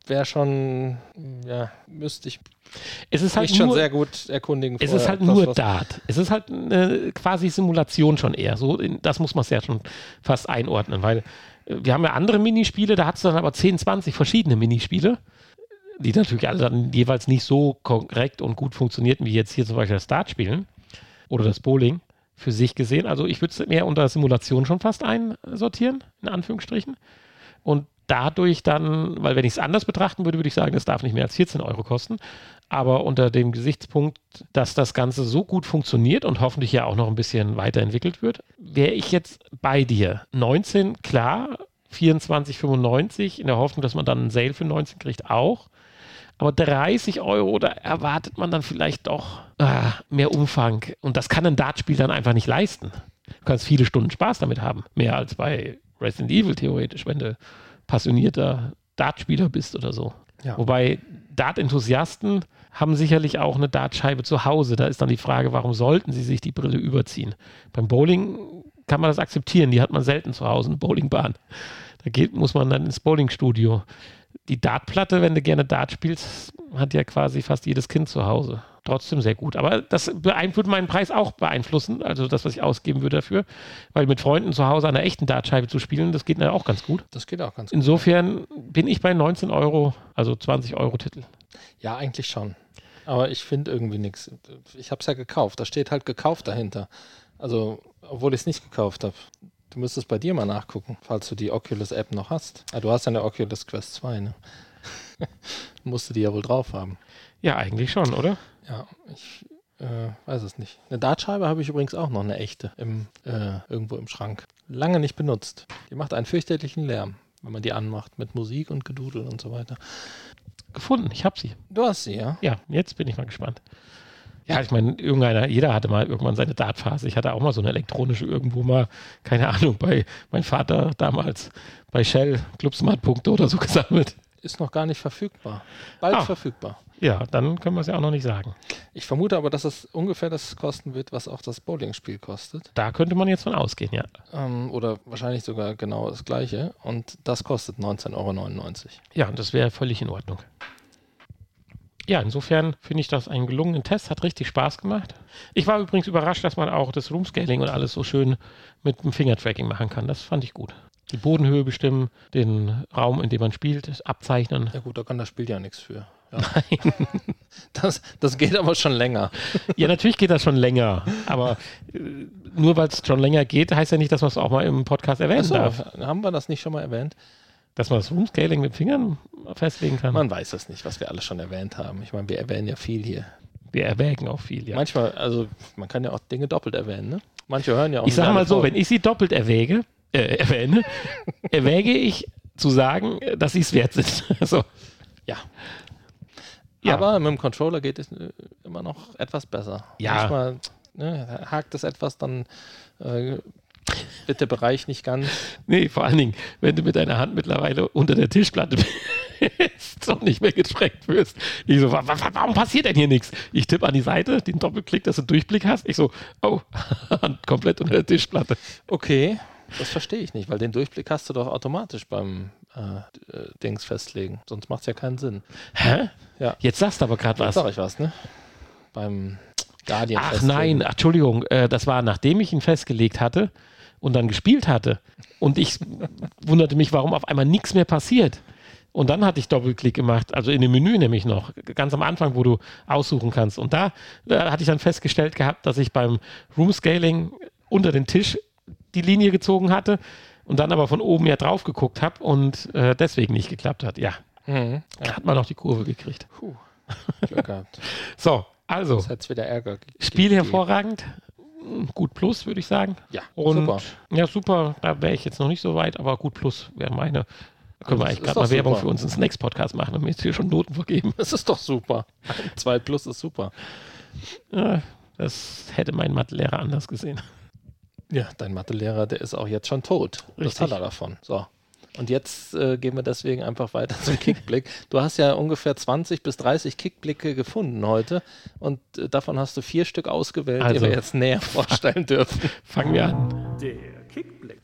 wäre schon, ja, müsste ich es ist halt nur, schon sehr gut erkundigen. Es ist halt nur Dart. Es ist halt eine quasi Simulation schon eher. So, das muss man es ja schon fast einordnen, weil äh, wir haben ja andere Minispiele, da hat es dann aber 10, 20 verschiedene Minispiele, die natürlich alle dann jeweils nicht so korrekt und gut funktionierten, wie jetzt hier zum Beispiel das Dart spielen oder das Bowling für sich gesehen. Also ich würde es mehr unter Simulation schon fast einsortieren, in Anführungsstrichen. Und dadurch dann, weil wenn ich es anders betrachten würde, würde ich sagen, es darf nicht mehr als 14 Euro kosten. Aber unter dem Gesichtspunkt, dass das Ganze so gut funktioniert und hoffentlich ja auch noch ein bisschen weiterentwickelt wird, wäre ich jetzt bei dir. 19, klar, 24,95 in der Hoffnung, dass man dann einen Sale für 19 kriegt, auch. Aber 30 Euro, da erwartet man dann vielleicht doch ah, mehr Umfang. Und das kann ein Dartspiel dann einfach nicht leisten. Du kannst viele Stunden Spaß damit haben. Mehr als bei Resident Evil theoretisch, wenn du passionierter Dartspieler bist oder so. Ja. Wobei Dart-Enthusiasten haben sicherlich auch eine Dartscheibe zu Hause. Da ist dann die Frage, warum sollten sie sich die Brille überziehen? Beim Bowling kann man das akzeptieren. Die hat man selten zu Hause, eine Bowlingbahn. Da geht, muss man dann ins Bowlingstudio. Die Dartplatte, wenn du gerne Dart spielst, hat ja quasi fast jedes Kind zu Hause. Trotzdem sehr gut. Aber das würde meinen Preis auch beeinflussen, also das, was ich ausgeben würde dafür. Weil mit Freunden zu Hause an einer echten Dartscheibe zu spielen, das geht dann auch ganz gut. Das geht auch ganz gut. Insofern bin ich bei 19 Euro, also 20 Euro Titel. Ja, eigentlich schon. Aber ich finde irgendwie nichts. Ich habe es ja gekauft. Da steht halt gekauft dahinter. Also, obwohl ich es nicht gekauft habe. Du müsstest bei dir mal nachgucken, falls du die Oculus App noch hast. Ah, du hast ja eine Oculus Quest 2, ne? Musst du die ja wohl drauf haben. Ja, eigentlich schon, oder? Ja, ich äh, weiß es nicht. Eine Dartscheibe habe ich übrigens auch noch, eine echte, im, äh, irgendwo im Schrank. Lange nicht benutzt. Die macht einen fürchterlichen Lärm, wenn man die anmacht, mit Musik und Gedudel und so weiter. Gefunden, ich habe sie. Du hast sie, ja? Ja, jetzt bin ich mal gespannt. Ja, ich meine, irgendeiner, jeder hatte mal irgendwann seine Dartphase. Ich hatte auch mal so eine elektronische irgendwo mal, keine Ahnung, bei mein Vater damals bei Shell Clubsmart-Punkte oder so gesammelt. Ist noch gar nicht verfügbar. Bald Ah. verfügbar. Ja, dann können wir es ja auch noch nicht sagen. Ich vermute aber, dass es ungefähr das kosten wird, was auch das Bowling-Spiel kostet. Da könnte man jetzt von ausgehen, ja. Ähm, oder wahrscheinlich sogar genau das gleiche. Und das kostet 19,99 Euro. Ja, und das wäre völlig in Ordnung. Ja, insofern finde ich das einen gelungenen Test, hat richtig Spaß gemacht. Ich war übrigens überrascht, dass man auch das Roomscaling und alles so schön mit dem Fingertracking machen kann. Das fand ich gut. Die Bodenhöhe bestimmen, den Raum, in dem man spielt, abzeichnen. Ja gut, da kann das Spiel ja nichts für. Ja. Das, das geht aber schon länger. Ja, natürlich geht das schon länger, aber äh, nur weil es schon länger geht, heißt ja nicht, dass man es auch mal im Podcast erwähnen Achso, darf. haben wir das nicht schon mal erwähnt? Dass man das Roomscaling mit Fingern festlegen kann. Man weiß das nicht, was wir alles schon erwähnt haben. Ich meine, wir erwähnen ja viel hier. Wir erwägen auch viel, ja. Manchmal, also man kann ja auch Dinge doppelt erwähnen, ne? Manche hören ja auch Ich sage mal so, wenn Folgen. ich sie doppelt erwäge, äh, erwähne, erwäge ich zu sagen, äh, dass sie es wert sind. so. Ja. Ja. Aber mit dem Controller geht es äh, immer noch etwas besser. Ja. Manchmal ne, hakt es etwas, dann äh, wird der Bereich nicht ganz. Nee, vor allen Dingen, wenn du mit deiner Hand mittlerweile unter der Tischplatte bist und nicht mehr gestreckt wirst. Ich so, wa wa warum passiert denn hier nichts? Ich tippe an die Seite, den Doppelklick, dass du Durchblick hast. Ich so, oh, Hand komplett unter der Tischplatte. Okay, das verstehe ich nicht, weil den Durchblick hast du doch automatisch beim äh, äh, Dings festlegen. Sonst macht es ja keinen Sinn. Hä? Ja. Jetzt sagst du aber gerade Jetzt was. sag ich was, ne? Beim Guardian Ach nein, ach, Entschuldigung, äh, das war nachdem ich ihn festgelegt hatte und dann gespielt hatte. Und ich wunderte mich, warum auf einmal nichts mehr passiert. Und dann hatte ich Doppelklick gemacht, also in dem Menü nämlich noch, ganz am Anfang, wo du aussuchen kannst. Und da, da hatte ich dann festgestellt gehabt, dass ich beim Room Scaling unter den Tisch die Linie gezogen hatte und dann aber von oben ja drauf geguckt habe und äh, deswegen nicht geklappt hat. Ja, Mhm. da hat man noch die Kurve gekriegt. Puh. Glück gehabt. So, also, Das hätte wieder Ärger ge- Spiel gegeben. hervorragend. Gut plus, würde ich sagen. Ja, Und super. ja, super, da wäre ich jetzt noch nicht so weit, aber gut plus wäre meine. Da können wir eigentlich gerade mal Werbung super. für uns ins Next Podcast machen, wenn wir jetzt hier schon Noten vergeben. Das ist doch super. 2 plus ist super. Ja, das hätte mein Mathelehrer anders gesehen. Ja, dein Mathelehrer, der ist auch jetzt schon tot. Das Richtig. hat er davon. So. Und jetzt äh, gehen wir deswegen einfach weiter zum Kickblick. Du hast ja ungefähr 20 bis 30 Kickblicke gefunden heute und äh, davon hast du vier Stück ausgewählt, die Also. wir jetzt näher vorstellen dürfen. Fangen wir an. Der Kickblick.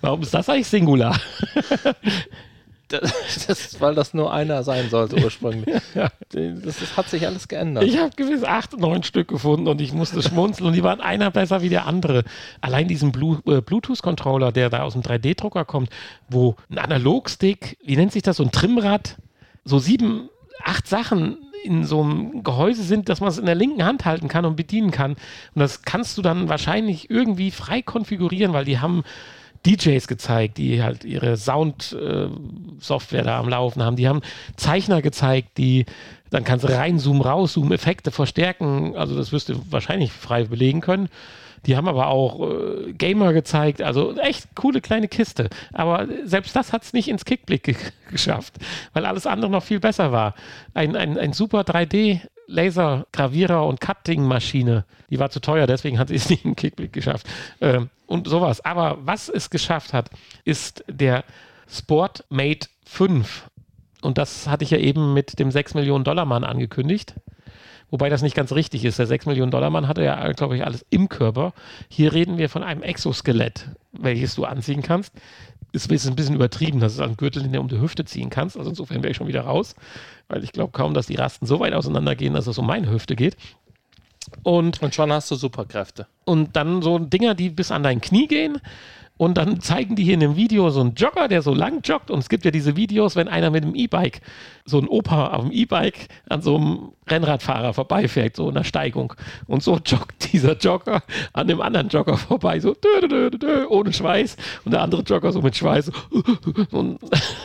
Warum ist das eigentlich Singular? Das, das ist, weil das nur einer sein sollte ursprünglich. Ja. Das ist, hat sich alles geändert. Ich habe gewiss acht, neun Stück gefunden und ich musste schmunzeln und die waren einer besser wie der andere. Allein diesen äh, Bluetooth-Controller, der da aus dem 3D-Drucker kommt, wo ein Analogstick, wie nennt sich das, so ein Trimmrad, so sieben, acht Sachen in so einem Gehäuse sind, dass man es in der linken Hand halten kann und bedienen kann. Und das kannst du dann wahrscheinlich irgendwie frei konfigurieren, weil die haben DJs gezeigt, die halt ihre Sound-Software da am Laufen haben. Die haben Zeichner gezeigt, die dann kannst du reinzoomen, rauszoomen, Effekte verstärken. Also das wirst du wahrscheinlich frei belegen können. Die haben aber auch äh, Gamer gezeigt, also echt coole kleine Kiste. Aber selbst das hat es nicht ins Kickblick ge geschafft, weil alles andere noch viel besser war. Ein, ein, ein super 3D Lasergravierer und Cutting-Maschine. Die war zu teuer, deswegen hat sie es nicht im Kickblick geschafft. Ähm, und sowas. Aber was es geschafft hat, ist der Sportmate 5. Und das hatte ich ja eben mit dem 6 Millionen Dollar Mann angekündigt. Wobei das nicht ganz richtig ist. Der 6 Millionen Dollar Mann hatte ja, glaube ich, alles im Körper. Hier reden wir von einem Exoskelett, welches du anziehen kannst. Ist ein bisschen übertrieben, dass du einen Gürtel in der um die Hüfte ziehen kannst. Also insofern wäre ich schon wieder raus, weil ich glaube kaum, dass die Rasten so weit auseinandergehen, dass es um meine Hüfte geht. Und, und schon hast du Superkräfte. Und dann so Dinger, die bis an dein Knie gehen und dann zeigen die hier in dem Video so einen Jogger, der so lang joggt. Und es gibt ja diese Videos, wenn einer mit dem E-Bike, so ein Opa auf dem E-Bike an so einem Rennradfahrer vorbeifährt, so in der Steigung. Und so joggt dieser Jogger an dem anderen Jogger vorbei, so dö, dö, dö, ohne Schweiß. Und der andere Jogger so mit Schweiß. Und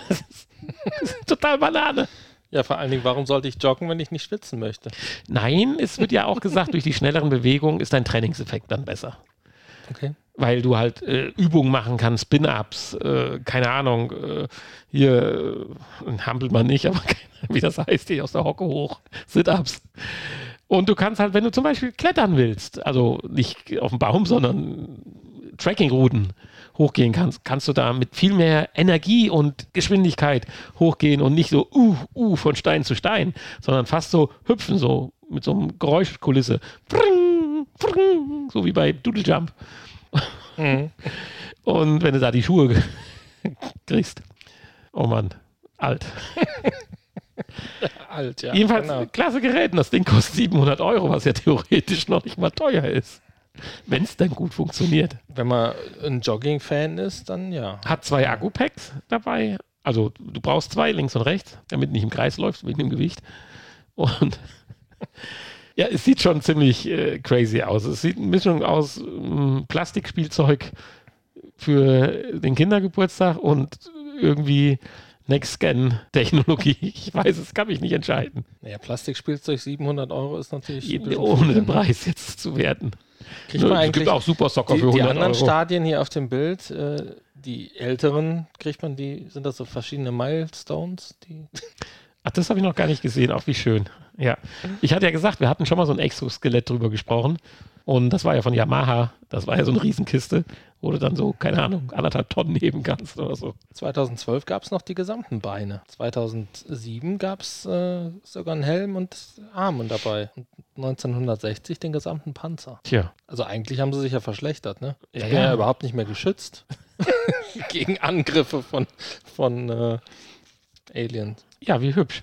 das ist total Banane. Ja, vor allen Dingen, warum sollte ich joggen, wenn ich nicht schwitzen möchte? Nein, es wird ja auch gesagt, durch die schnelleren Bewegungen ist dein Trainingseffekt dann besser. Okay weil du halt äh, Übungen machen kannst, Spin-Ups, äh, keine Ahnung, äh, hier äh, hampelt man nicht, aber wie das heißt, hier aus der Hocke hoch, Sit-Ups. Und du kannst halt, wenn du zum Beispiel klettern willst, also nicht auf dem Baum, sondern Trekkingrouten hochgehen kannst, kannst du da mit viel mehr Energie und Geschwindigkeit hochgehen und nicht so uh, uh, von Stein zu Stein, sondern fast so hüpfen, so mit so einem Geräuschkulisse. So wie bei Doodle Jump. Mhm. Und wenn du da die Schuhe kriegst, oh Mann, alt. alt, ja. Jedenfalls, genau. klasse Gerät. Das Ding kostet 700 Euro, was ja theoretisch noch nicht mal teuer ist. Wenn es dann gut funktioniert. Wenn man ein Jogging-Fan ist, dann ja. Hat zwei Akku-Packs dabei. Also du brauchst zwei, links und rechts, damit nicht im Kreis läuft, wegen dem Gewicht. Und ja, es sieht schon ziemlich äh, crazy aus. Es sieht eine Mischung aus ähm, Plastikspielzeug für den Kindergeburtstag und irgendwie Next-Scan-Technologie. Ich weiß, es kann mich nicht entscheiden. Naja, Plastikspielzeug 700 Euro ist natürlich. Ohne den Preis jetzt zu werten. Kriegt man eigentlich es gibt auch Super Soccer die, für 100 Die anderen Euro. Stadien hier auf dem Bild, äh, die älteren, kriegt man die, sind das so verschiedene Milestones? Die Ach, das habe ich noch gar nicht gesehen. Auch wie schön. Ja. Ich hatte ja gesagt, wir hatten schon mal so ein Exoskelett drüber gesprochen. Und das war ja von Yamaha. Das war ja so eine Riesenkiste, wo du dann so, keine Ahnung, anderthalb Tonnen heben kannst oder so. 2012 gab es noch die gesamten Beine. 2007 gab es äh, sogar einen Helm und Armen dabei. Und 1960 den gesamten Panzer. Tja. Also eigentlich haben sie sich ja verschlechtert, ne? Ich Ja, bin ja ja. überhaupt nicht mehr geschützt gegen Angriffe von, von äh, Aliens. Ja, wie hübsch.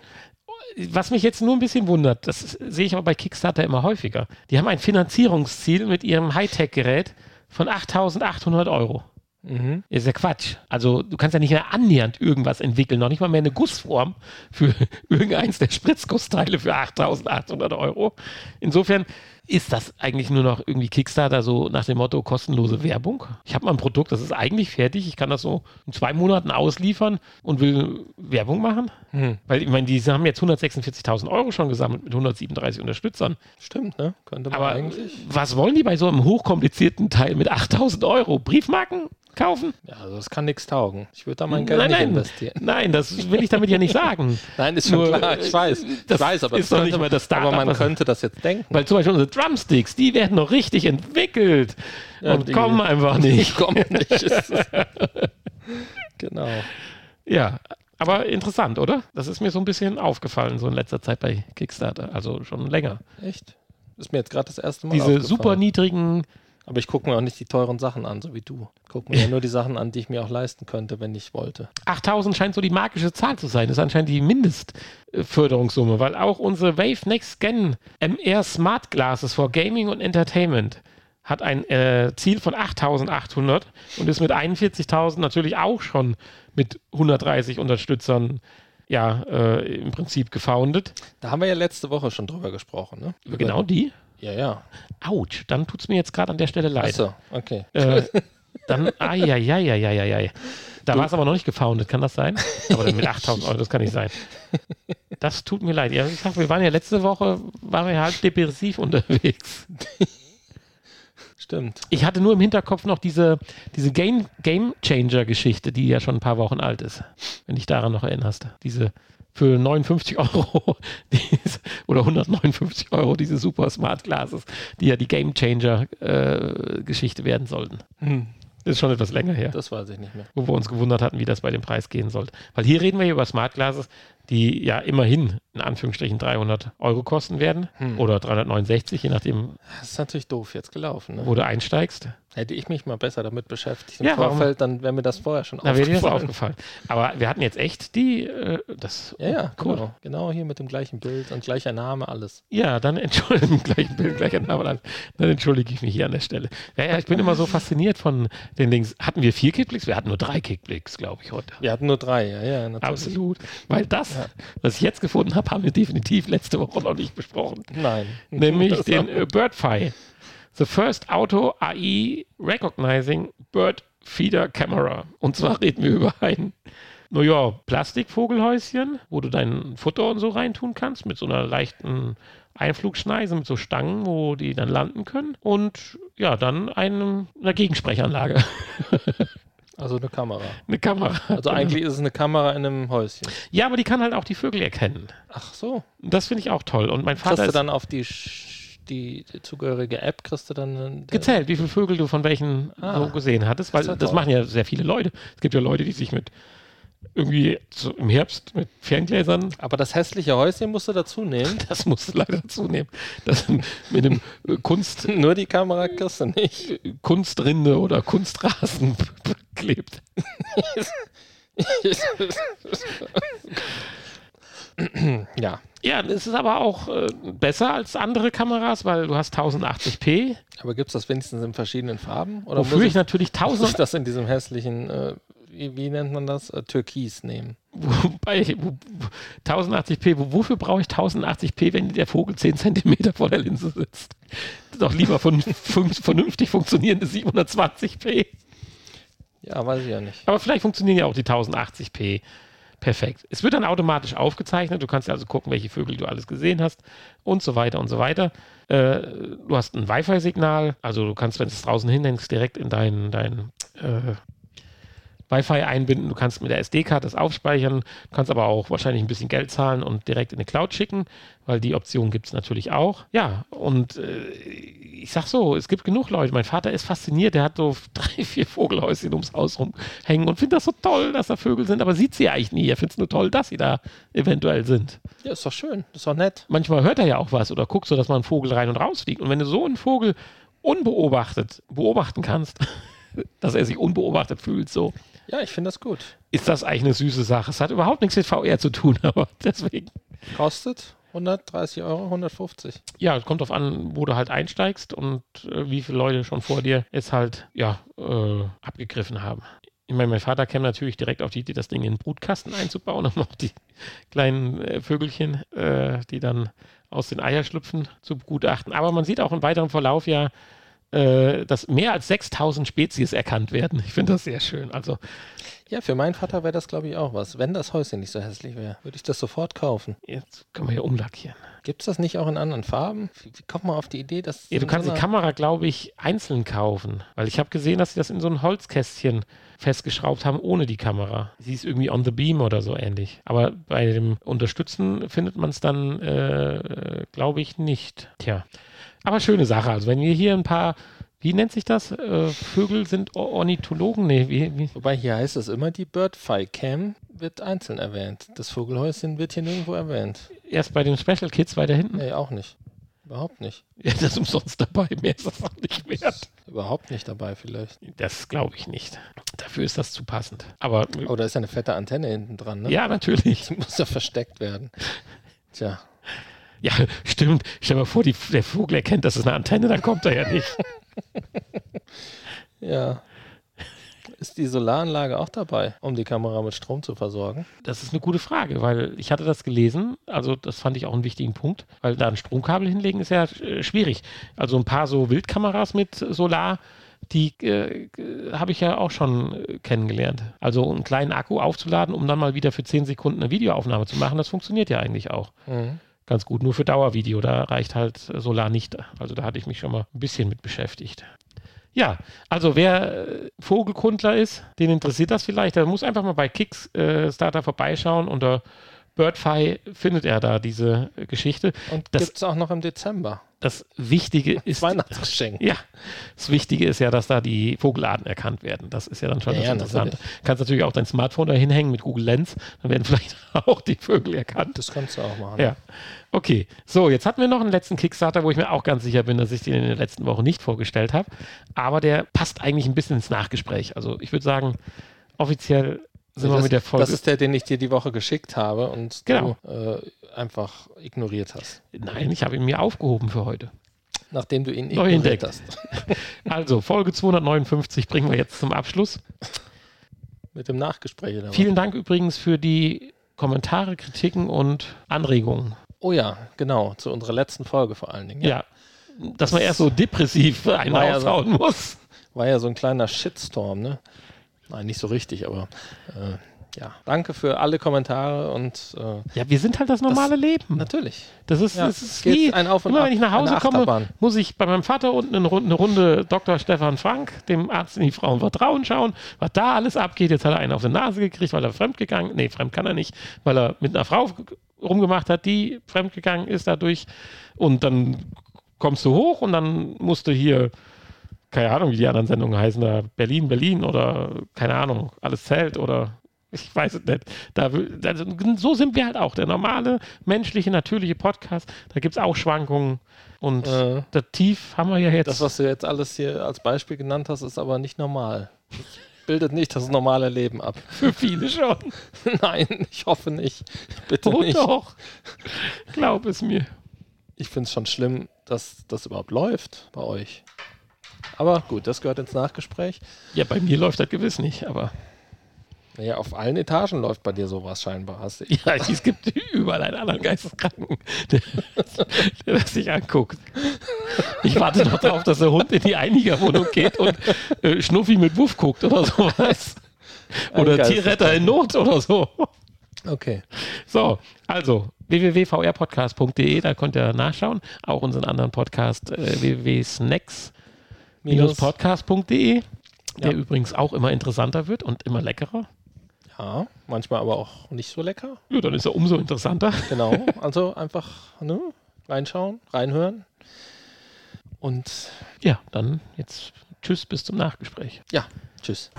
Was mich jetzt nur ein bisschen wundert, das sehe ich aber bei Kickstarter immer häufiger. Die haben ein Finanzierungsziel mit ihrem Hightech-Gerät von 8.800 Euro. Mhm. Ist ja Quatsch. Also du kannst ja nicht mehr annähernd irgendwas entwickeln, noch nicht mal mehr eine Gussform für irgendeins der Spritzgussteile für 8.800 Euro. Insofern ist das eigentlich nur noch irgendwie Kickstarter so nach dem Motto kostenlose Werbung. Ich habe mal ein Produkt, das ist eigentlich fertig. Ich kann das so in zwei Monaten ausliefern und will Werbung machen. Hm. Weil ich meine, die haben jetzt 146.000 Euro schon gesammelt mit 137 Unterstützern. Stimmt, ne? Könnte man Aber eigentlich. was wollen die bei so einem hochkomplizierten Teil mit 8.000 Euro? Briefmarken kaufen? Ja, also das kann nichts taugen. Ich würde da mein Geld Nein, nicht nein. investieren. Nein, das will ich damit ja nicht sagen. Nein, ist schon Nur, klar. Ich weiß. das ich weiß, aber ist doch nicht mal das Aber Startup, man was- könnte das jetzt denken. Weil zum Beispiel unsere Drumsticks, die werden noch richtig entwickelt Ja, und die- kommen einfach nicht. Ich komme nicht. Genau. Ja, aber interessant, oder? Das ist mir so ein bisschen aufgefallen, so in letzter Zeit bei Kickstarter, also schon länger. Echt? Ist mir jetzt gerade das erste Mal Diese super niedrigen, Aber ich gucke mir auch nicht die teuren Sachen an, so wie du. Ich gucke mir ja nur die Sachen an, die ich mir auch leisten könnte, wenn ich wollte. 8000 scheint so die magische Zahl zu sein. Das ist anscheinend die Mindestförderungssumme, weil auch unsere Wave Next Gen MR Smart Glasses for Gaming und Entertainment hat ein äh, Ziel von 8800 und ist mit 41.000 natürlich auch schon mit 130 Unterstützern ja äh, im Prinzip gefoundet. Da haben wir ja letzte Woche schon drüber gesprochen, ne? Genau die. Ja, ja. Autsch, dann tut es mir jetzt gerade an der Stelle leid. Achso, okay. Äh, Dann, ai, Da war es aber noch nicht gefoundet, kann das sein? Aber dann mit 8000 Euro, das kann nicht sein. Das tut mir leid. Ja, ich sag, wir waren ja letzte Woche, waren wir halt depressiv unterwegs. Stimmt. Ich hatte nur im Hinterkopf noch diese, diese Game, Game Changer-Geschichte, die ja schon ein paar Wochen alt ist, wenn dich daran noch erinnerst. Diese für 59 Euro diese, oder 159 Euro diese super Smart Glasses, die ja die Game Changer-Geschichte äh, werden sollten. Hm. Das ist schon etwas länger her. Das weiß ich nicht mehr. Wo wir uns gewundert hatten, wie das bei dem Preis gehen sollte. Weil hier reden wir über Smart Glasses, die ja immerhin in Anführungsstrichen 300 Euro kosten werden hm. oder 369, je nachdem. Das ist natürlich doof jetzt gelaufen. Ne? Wo du einsteigst. Hätte ich mich mal besser damit beschäftigt im ja, Vorfeld, dann wäre mir das vorher schon Na, aufgefallen. Wäre dir das aufgefallen. Aber wir hatten jetzt echt die, äh, das. Ja, ja, cool. Genau. genau hier mit dem gleichen Bild und gleicher Name, alles. Ja, dann entschuldige gleichen Bild, gleicher Name, dann entschuldige ich mich hier an der Stelle. Ja, ja, ich bin immer so fasziniert von den Dings. Hatten wir vier Kickblicks? Wir hatten nur drei Kickblicks, glaube ich, heute. Wir hatten nur drei, ja, ja, natürlich. Absolut. Weil das, ja. was ich jetzt gefunden habe, haben wir definitiv letzte Woche noch nicht besprochen. Nein. Nämlich den äh, Birdfy. The first Auto AI Recognizing Bird Feeder Camera. Und zwar reden wir über ein, naja, Plastikvogelhäuschen, wo du dein Futter und so reintun kannst, mit so einer leichten Einflugschneise, mit so Stangen, wo die dann landen können. Und ja, dann eine, eine Gegensprechanlage. Also eine Kamera. Eine Kamera. Also eigentlich ist es eine Kamera in einem Häuschen. Ja, aber die kann halt auch die Vögel erkennen. Ach so. Das finde ich auch toll. Und mein Vater. Kriegst du dann auf die, die, zugehörige App, kriegst du dann. Gezählt, wie viele Vögel du von welchen ah, so gesehen hattest, weil das, das machen ja sehr viele Leute. Es gibt ja Leute, die sich mit irgendwie im Herbst mit Ferngläsern. Aber das hässliche Häuschen musst du dazu nehmen. Das musst du leider dazu nehmen. Das mit dem äh, Kunst. Nur die Kamera kriegst du nicht. Kunstrinde oder Kunstrasen klebt. ja. Ja, es ist aber auch äh, besser als andere Kameras, weil du hast 1080p. Aber gibt es das wenigstens in verschiedenen Farben? Oder Wofür ich, ich natürlich 1000. Muss ich das in diesem hässlichen äh, wie, wie nennt man das? Äh, Türkis nehmen. Wobei, wo, 1080p, wo, wofür brauche ich 1080p, wenn der Vogel 10 cm vor der Linse sitzt? Doch lieber von vernünftig funktionierende 720p. Ja, weiß ich ja nicht. Aber vielleicht funktionieren ja auch die 1080p. Perfekt. Es wird dann automatisch aufgezeichnet. Du kannst ja also gucken, welche Vögel du alles gesehen hast und so weiter und so weiter. Äh, du hast ein Wi-Fi-Signal, also du kannst, wenn du es draußen hinhängst, direkt in dein, dein äh, Wi-Fi einbinden, du kannst mit der SD-Karte das aufspeichern, kannst aber auch wahrscheinlich ein bisschen Geld zahlen und direkt in die Cloud schicken, weil die Option gibt es natürlich auch. Ja, und äh, ich sag so, es gibt genug Leute. Mein Vater ist fasziniert, der hat so drei, vier Vogelhäuschen ums Haus rumhängen und findet das so toll, dass da Vögel sind, aber sieht sie eigentlich nie. Er findet es nur toll, dass sie da eventuell sind. Ja, ist doch schön, ist doch nett. Manchmal hört er ja auch was oder guckt so, dass mal ein Vogel rein und raus fliegt. Und wenn du so einen Vogel unbeobachtet beobachten kannst, dass er sich unbeobachtet fühlt, so ja, ich finde das gut. Ist das eigentlich eine süße Sache? Es hat überhaupt nichts mit VR zu tun, aber deswegen. Kostet 130 Euro, 150. Ja, es kommt darauf an, wo du halt einsteigst und äh, wie viele Leute schon vor dir es halt, ja, äh, abgegriffen haben. Ich meine, mein Vater käme natürlich direkt auf die Idee, das Ding in den Brutkasten einzubauen, um auch die kleinen äh, Vögelchen, äh, die dann aus den Eier schlüpfen, zu begutachten. Aber man sieht auch im weiteren Verlauf ja, äh, dass mehr als 6000 Spezies erkannt werden. Ich finde das sehr schön. Also ja, für meinen Vater wäre das, glaube ich, auch was. Wenn das Häuschen nicht so hässlich wäre, würde ich das sofort kaufen. Jetzt können wir hier umlackieren. Gibt es das nicht auch in anderen Farben? Wie, wie kommt man auf die Idee, dass. Ja, du kannst die Kamera, glaube ich, einzeln kaufen. Weil ich habe gesehen, dass sie das in so ein Holzkästchen festgeschraubt haben ohne die Kamera. Sie ist irgendwie on the beam oder so ähnlich. Aber bei dem Unterstützen findet man es dann, äh, glaube ich, nicht. Tja. Aber schöne Sache. Also wenn wir hier ein paar, wie nennt sich das? Äh, Vögel sind Ornithologen? Nee, wie, wie? Wobei hier heißt es immer, die Birdfy Cam wird einzeln erwähnt. Das Vogelhäuschen wird hier nirgendwo erwähnt. Erst bei den Special Kids weiter hinten? Nee, auch nicht. Überhaupt nicht. Ja, das ist umsonst dabei. Mehr ist das auch nicht wert. Überhaupt nicht dabei, vielleicht. Das glaube ich nicht. Dafür ist das zu passend. Aber. Oh, da ist ja eine fette Antenne hinten dran, ne? Ja, natürlich. Die muss ja versteckt werden. Tja. Ja, stimmt. Stell dir mal vor, die, der Vogel erkennt, das ist eine Antenne, dann kommt er ja nicht. ja. Ist die Solaranlage auch dabei, um die Kamera mit Strom zu versorgen? Das ist eine gute Frage, weil ich hatte das gelesen, also das fand ich auch einen wichtigen Punkt, weil da ein Stromkabel hinlegen ist ja äh, schwierig. Also ein paar so Wildkameras mit Solar die äh, habe ich ja auch schon äh, kennengelernt. Also einen kleinen Akku aufzuladen, um dann mal wieder für 10 Sekunden eine Videoaufnahme zu machen, das funktioniert ja eigentlich auch. Mhm. Ganz gut. Nur für Dauervideo, da reicht halt Solar nicht. Also da hatte ich mich schon mal ein bisschen mit beschäftigt. Ja, also wer äh, Vogelkundler ist, den interessiert das vielleicht, der muss einfach mal bei Kickstarter vorbeischauen. Unter Birdfy findet er da diese Geschichte. Und Das- gibt es auch noch im Dezember. Das Wichtige ist, Weihnachtsgeschenk. ja, das Wichtige ist ja, dass da die Vogelarten erkannt werden. Das ist ja dann schon Ja, das ja, Interessante. natürlich. Kannst natürlich auch dein Smartphone da hinhängen mit Google Lens, dann werden vielleicht auch die Vögel erkannt. Das kannst du auch machen. Ja. Okay, so, jetzt hatten wir noch einen letzten Kickstarter, wo ich mir auch ganz sicher bin, dass ich den in der letzten Woche nicht vorgestellt habe. Aber der passt eigentlich ein bisschen ins Nachgespräch. Also ich würde sagen, offiziell sind wir das, mit der Folge. das ist der, den ich dir die Woche geschickt habe und Genau. du äh, einfach ignoriert hast. Nein, ich habe ihn mir aufgehoben für heute. Nachdem du ihn Neu ignoriert entdeckt. hast. Also, Folge 259 bringen wir jetzt zum Abschluss. Mit dem Nachgespräch. Was? Vielen Dank übrigens für die Kommentare, Kritiken und Anregungen. Oh ja, genau. Zu unserer letzten Folge vor allen Dingen. Ja. Dass man erst so depressiv einen ja so. raushauen muss. War ja so ein kleiner Shitstorm, ne? Nein, nicht so richtig, aber äh, ja. Danke für alle Kommentare und äh, Ja, wir sind halt das normale Leben. natürlich. Das ist, Ja, das ist wie, ein Auf und immer Ab, wenn ich nach Hause komme, muss ich bei meinem Vater unten eine Runde, eine Runde Dr. Stefan Frank, dem Arzt in die Frauen Vertrauen schauen, was da alles abgeht. Jetzt hat er einen auf die Nase gekriegt, weil er fremdgegangen, nee, fremd kann er nicht, weil er mit einer Frau rumgemacht hat, die fremdgegangen ist dadurch. Und dann kommst du hoch und dann musst du hier, keine Ahnung, wie die anderen Sendungen heißen, da Berlin, Berlin oder keine Ahnung, alles zählt oder ich weiß es nicht. Da, also, so sind wir halt auch. Der normale, menschliche, natürliche Podcast. Da gibt es auch Schwankungen. Und Äh, das Tief haben wir ja jetzt. das, was du jetzt alles hier als Beispiel genannt hast, ist aber nicht normal. Das bildet nicht das normale Leben ab. für viele schon. Nein, ich hoffe nicht. Bitte Oh nicht. doch. Glaub es mir. Ich finde es schon schlimm, dass das überhaupt läuft bei euch. Aber gut, das gehört ins Nachgespräch. Ja, bei mir läuft das gewiss nicht, aber Naja, auf allen Etagen läuft bei dir sowas scheinbar. Hast du, ja, es gibt überall einen anderen Geisteskranken, der, der das sich anguckt. Ich warte noch darauf, dass der Hund in die Einigerwohnung geht und äh, Schnuffi mit Wuff guckt oder sowas. Oder Tierretter in Not oder so. Okay. So, also www.vrpodcast.de, da könnt ihr nachschauen. Auch unseren anderen Podcast äh, www.snacks-podcast.de, der Ja. übrigens auch immer interessanter wird und immer leckerer. Ja, manchmal aber auch nicht so lecker. Ja, dann ist er umso interessanter. Genau. Also einfach ne, reinschauen, reinhören. Und Ja, dann jetzt tschüss, bis zum Nachgespräch. ja, tschüss.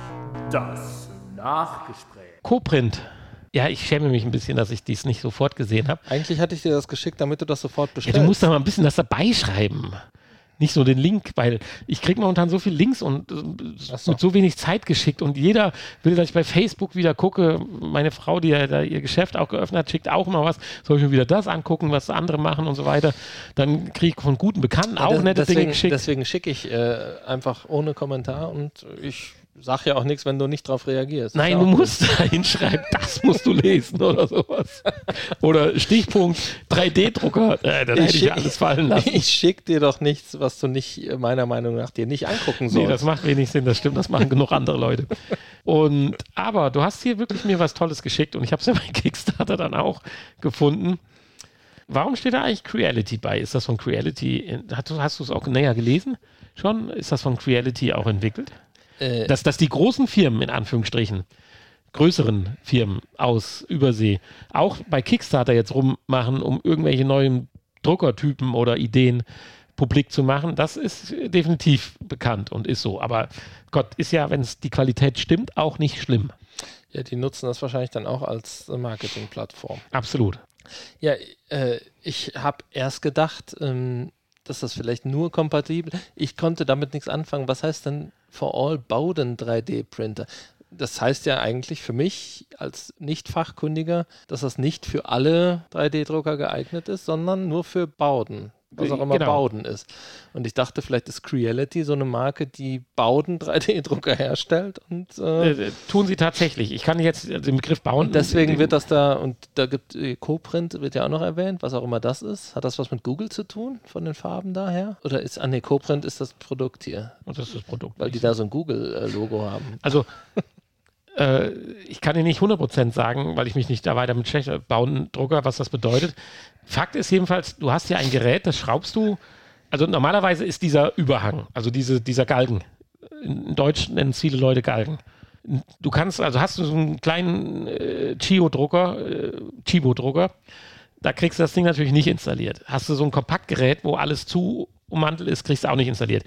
Das Nachgespräch. Coprint. Ja, ich schäme mich ein bisschen, dass ich dies nicht sofort gesehen habe. Eigentlich hatte ich dir das geschickt, damit du das sofort Ja, bestellst. du musst da mal ein bisschen das dabei schreiben. Nicht so den Link, weil ich kriege momentan so viel Links und äh, so. mit so wenig Zeit geschickt und jeder will, dass ich bei Facebook wieder gucke. Meine Frau, die ja da ihr Geschäft auch geöffnet hat, schickt auch immer was. Soll ich mir wieder das angucken, was andere machen und so weiter. Dann kriege ich von guten Bekannten Ja, auch des- nette deswegen, Dinge geschickt. Deswegen schicke ich äh, einfach ohne Kommentar und ich sage ja auch nichts, wenn du nicht darauf reagierst. Nein, du musst da hinschreiben, das musst du lesen oder sowas. Oder Stichpunkt 3D-Drucker. Äh, dann Ich hätte ich ja schick- alles fallen lassen. Ich schicke dir doch nichts, was du nicht meiner Meinung nach dir nicht angucken Nee, sollst. das macht wenig Sinn, das stimmt, das machen genug andere Leute. Und aber du hast hier wirklich mir was Tolles geschickt und ich habe es ja bei Kickstarter dann auch gefunden. Warum steht da eigentlich Creality bei? Ist das von Creality, hast du hast du es auch näher gelesen schon? Ist das von Creality auch entwickelt? Äh, Dass, dass die großen Firmen, in Anführungsstrichen, größeren Firmen aus Übersee, auch bei Kickstarter jetzt rummachen, um irgendwelche neuen Druckertypen oder Ideen publik zu machen, das ist definitiv bekannt und ist so. Aber Gott, ist ja, wenn es die Qualität stimmt, auch nicht schlimm. ja, die nutzen das wahrscheinlich dann auch als Marketingplattform. Absolut. Ja, äh, ich habe erst gedacht, ähm, dass das vielleicht nur kompatibel. Ich konnte damit nichts anfangen. Was heißt denn for all Bowden 3D-Printer? Das heißt ja eigentlich für mich als Nicht-Fachkundiger, dass das nicht für alle 3D-Drucker geeignet ist, sondern nur für Bowden. Was auch immer Genau. Bowden ist. Und ich dachte, vielleicht ist Creality so eine Marke, die Bowden 3D-Drucker herstellt und äh, Äh, tun sie tatsächlich. Ich kann jetzt den Begriff bauen. deswegen wird das da, und da gibt äh, CoPrint wird ja auch noch erwähnt, was auch immer das ist. Hat das was mit Google zu tun, von den Farben daher? Oder ist, ah nee, CoPrint ist das Produkt hier, Das ist das Produkt. weil die da so ein Google-Logo haben. Also, äh, ich kann dir nicht 100% sagen, weil ich mich nicht da weiter mit schlechter bauen Drucker, was das bedeutet. Fakt ist jedenfalls, du hast hier ein Gerät, das schraubst du. Also normalerweise ist dieser Überhang, also diese, dieser Galgen. In Deutsch nennen es viele Leute Galgen. Du kannst, also hast du so einen kleinen äh, Chio-Drucker, äh, Chibo-Drucker, da kriegst du das Ding natürlich nicht installiert. Hast du so ein Kompaktgerät, wo alles zu ummantelt ist, kriegst du auch nicht installiert.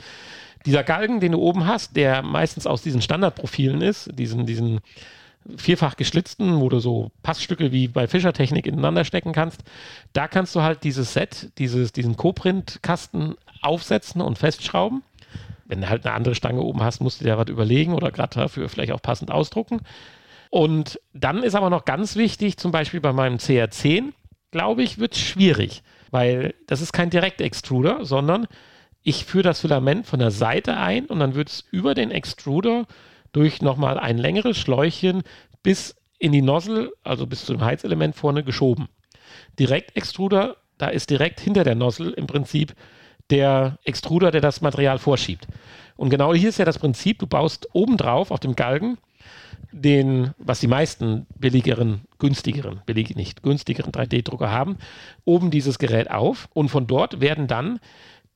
Dieser Galgen, den du oben hast, der meistens aus diesen Standardprofilen ist, diesen, diesen vierfach geschlitzten, wo du so Passstücke wie bei Fischertechnik ineinander stecken kannst, da kannst du halt dieses Set, dieses, diesen Co-Print-Kasten aufsetzen und festschrauben. Wenn du halt eine andere Stange oben hast, musst du dir was überlegen oder gerade dafür vielleicht auch passend ausdrucken. Und dann ist aber noch ganz wichtig, zum Beispiel bei meinem CR10, glaube ich, wird es schwierig, weil das ist kein Direktextruder, sondern ich führe das Filament von der Seite ein und dann wird es über den Extruder durch nochmal ein längeres Schläuchchen bis in die Nozzle, also bis zum Heizelement vorne geschoben. Direktextruder, da ist direkt hinter der Nozzle im Prinzip der Extruder, der das Material vorschiebt. Und genau hier ist ja das Prinzip, du baust obendrauf auf dem Galgen den, was die meisten billigeren, günstigeren, billig nicht, günstigeren 3D-Drucker haben, oben dieses Gerät auf und von dort werden dann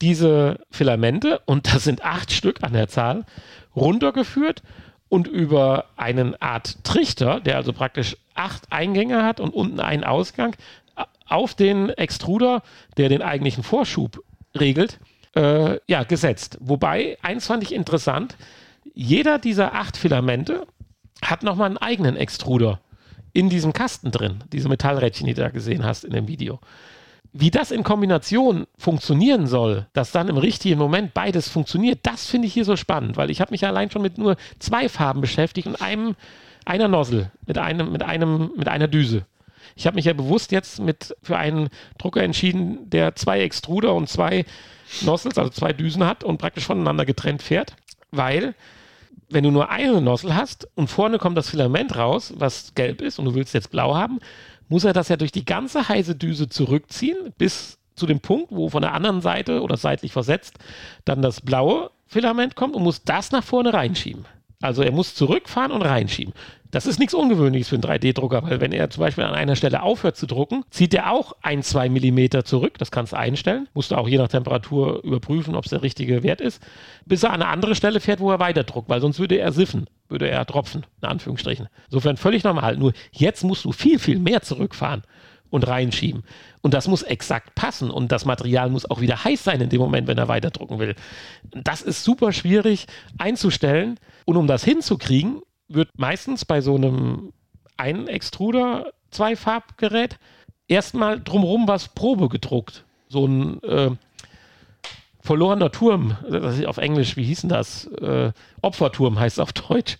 diese Filamente, und das sind acht Stück an der Zahl, runtergeführt und über einen Art Trichter, der also praktisch acht Eingänge hat und unten einen Ausgang, auf den Extruder, der den eigentlichen Vorschub regelt, äh, ja, gesetzt. Wobei, eins fand ich interessant, jeder dieser acht Filamente hat nochmal einen eigenen Extruder in diesem Kasten drin, diese Metallrädchen, die du da gesehen hast in dem Video. Wie das in Kombination funktionieren soll, dass dann im richtigen Moment beides funktioniert, das finde ich hier so spannend, weil ich habe mich allein schon mit nur zwei Farben beschäftigt und einem, einer Nozzle, mit einem, mit einem, mit einer Düse. Ich habe mich ja bewusst jetzt mit für einen Drucker entschieden, der zwei Extruder und zwei Nozzles, also zwei Düsen hat und praktisch voneinander getrennt fährt, weil wenn du nur eine Nozzle hast und vorne kommt das Filament raus, was gelb ist und du willst jetzt blau haben, muss er das ja durch die ganze heiße Düse zurückziehen bis zu dem Punkt, wo von der anderen Seite oder seitlich versetzt dann das blaue Filament kommt und muss das nach vorne reinschieben. Also er muss zurückfahren und reinschieben. Das ist nichts Ungewöhnliches für einen 3D-Drucker, weil wenn er zum Beispiel an einer Stelle aufhört zu drucken, zieht er auch ein, zwei Millimeter zurück. Das kannst du einstellen. Musst du auch je nach Temperatur überprüfen, ob es der richtige Wert ist, bis er an eine andere Stelle fährt, wo er weiter druckt, weil sonst würde er siffen, würde er tropfen, in Anführungsstrichen. Insofern völlig normal. Nur jetzt musst du viel, viel mehr zurückfahren und reinschieben. Und das muss exakt passen und das Material muss auch wieder heiß sein in dem Moment, wenn er weiterdrucken will. Das ist super schwierig einzustellen und um das hinzukriegen, wird meistens bei so einem ein Extruder Zweifarbgerät erstmal drumherum was Probe gedruckt. So ein äh, verlorener Turm, das ist auf Englisch, wie hieß denn das? Äh, Opferturm heißt auf Deutsch.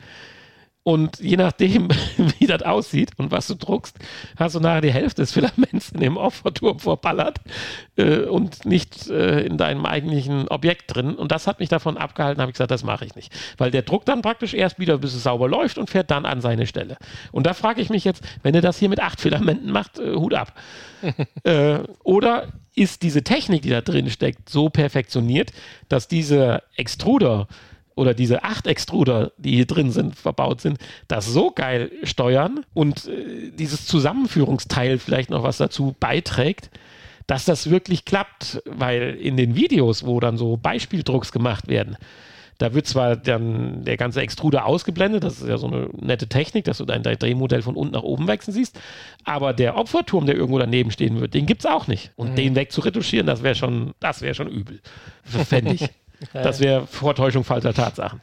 Und je nachdem, wie das aussieht und was du druckst, hast du nachher die Hälfte des Filaments in dem Opferturm verballert äh, und nicht äh, in deinem eigentlichen Objekt drin. Und das hat mich davon abgehalten, habe ich gesagt, das mache ich nicht. Weil der druckt dann praktisch erst wieder, bis es sauber läuft und fährt dann an seine Stelle. Und da frage ich mich jetzt, wenn er das hier mit acht Filamenten macht, äh, Hut ab. äh, oder ist diese Technik, die da drin steckt, so perfektioniert, dass diese Extruder oder diese acht Extruder, die hier drin sind, verbaut sind, das so geil steuern und äh, dieses Zusammenführungsteil vielleicht noch was dazu beiträgt, dass das wirklich klappt, weil in den Videos, wo dann so Beispieldrucks gemacht werden, da wird zwar dann der ganze Extruder ausgeblendet, das ist ja so eine nette Technik, dass du dein 3D-Modell von unten nach oben wechseln siehst, aber der Opferturm, der irgendwo daneben stehen wird, den gibt es auch nicht. Und den wegzuretuschieren, das wäre schon, das wäre schon übel. Fände ich. Das wäre Vortäuschung falscher Tatsachen.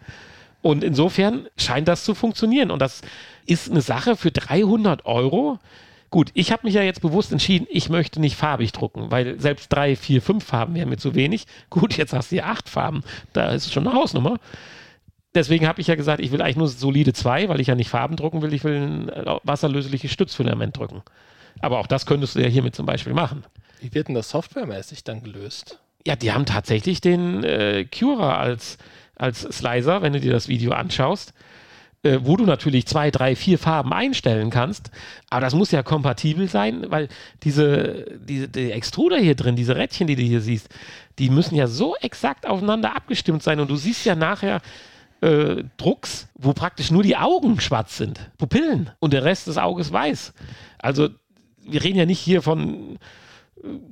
Und insofern scheint das zu funktionieren. Und das ist eine Sache für 300 Euro. Gut, ich habe mich ja jetzt bewusst entschieden, ich möchte nicht farbig drucken, weil selbst drei, vier, fünf Farben wären mir zu wenig. Gut, jetzt hast du hier acht Farben, da ist es schon eine Hausnummer. Deswegen habe ich ja gesagt, ich will eigentlich nur solide zwei, weil ich ja nicht Farben drucken will, ich will ein äh, wasserlösliches Stützfilament drücken. Aber auch das könntest du ja hiermit zum Beispiel machen. Wie wird denn das softwaremäßig dann gelöst? Ja, die haben tatsächlich den äh, Cura als, als Slicer, wenn du dir das Video anschaust, äh, wo du natürlich zwei, drei, vier Farben einstellen kannst. Aber das muss ja kompatibel sein, weil diese, diese die Extruder hier drin, diese Rädchen, die du hier siehst, die müssen ja so exakt aufeinander abgestimmt sein. Und du siehst ja nachher äh, Drucks, wo praktisch nur die Augen schwarz sind, Pupillen und der Rest des Auges weiß. Also wir reden ja nicht hier von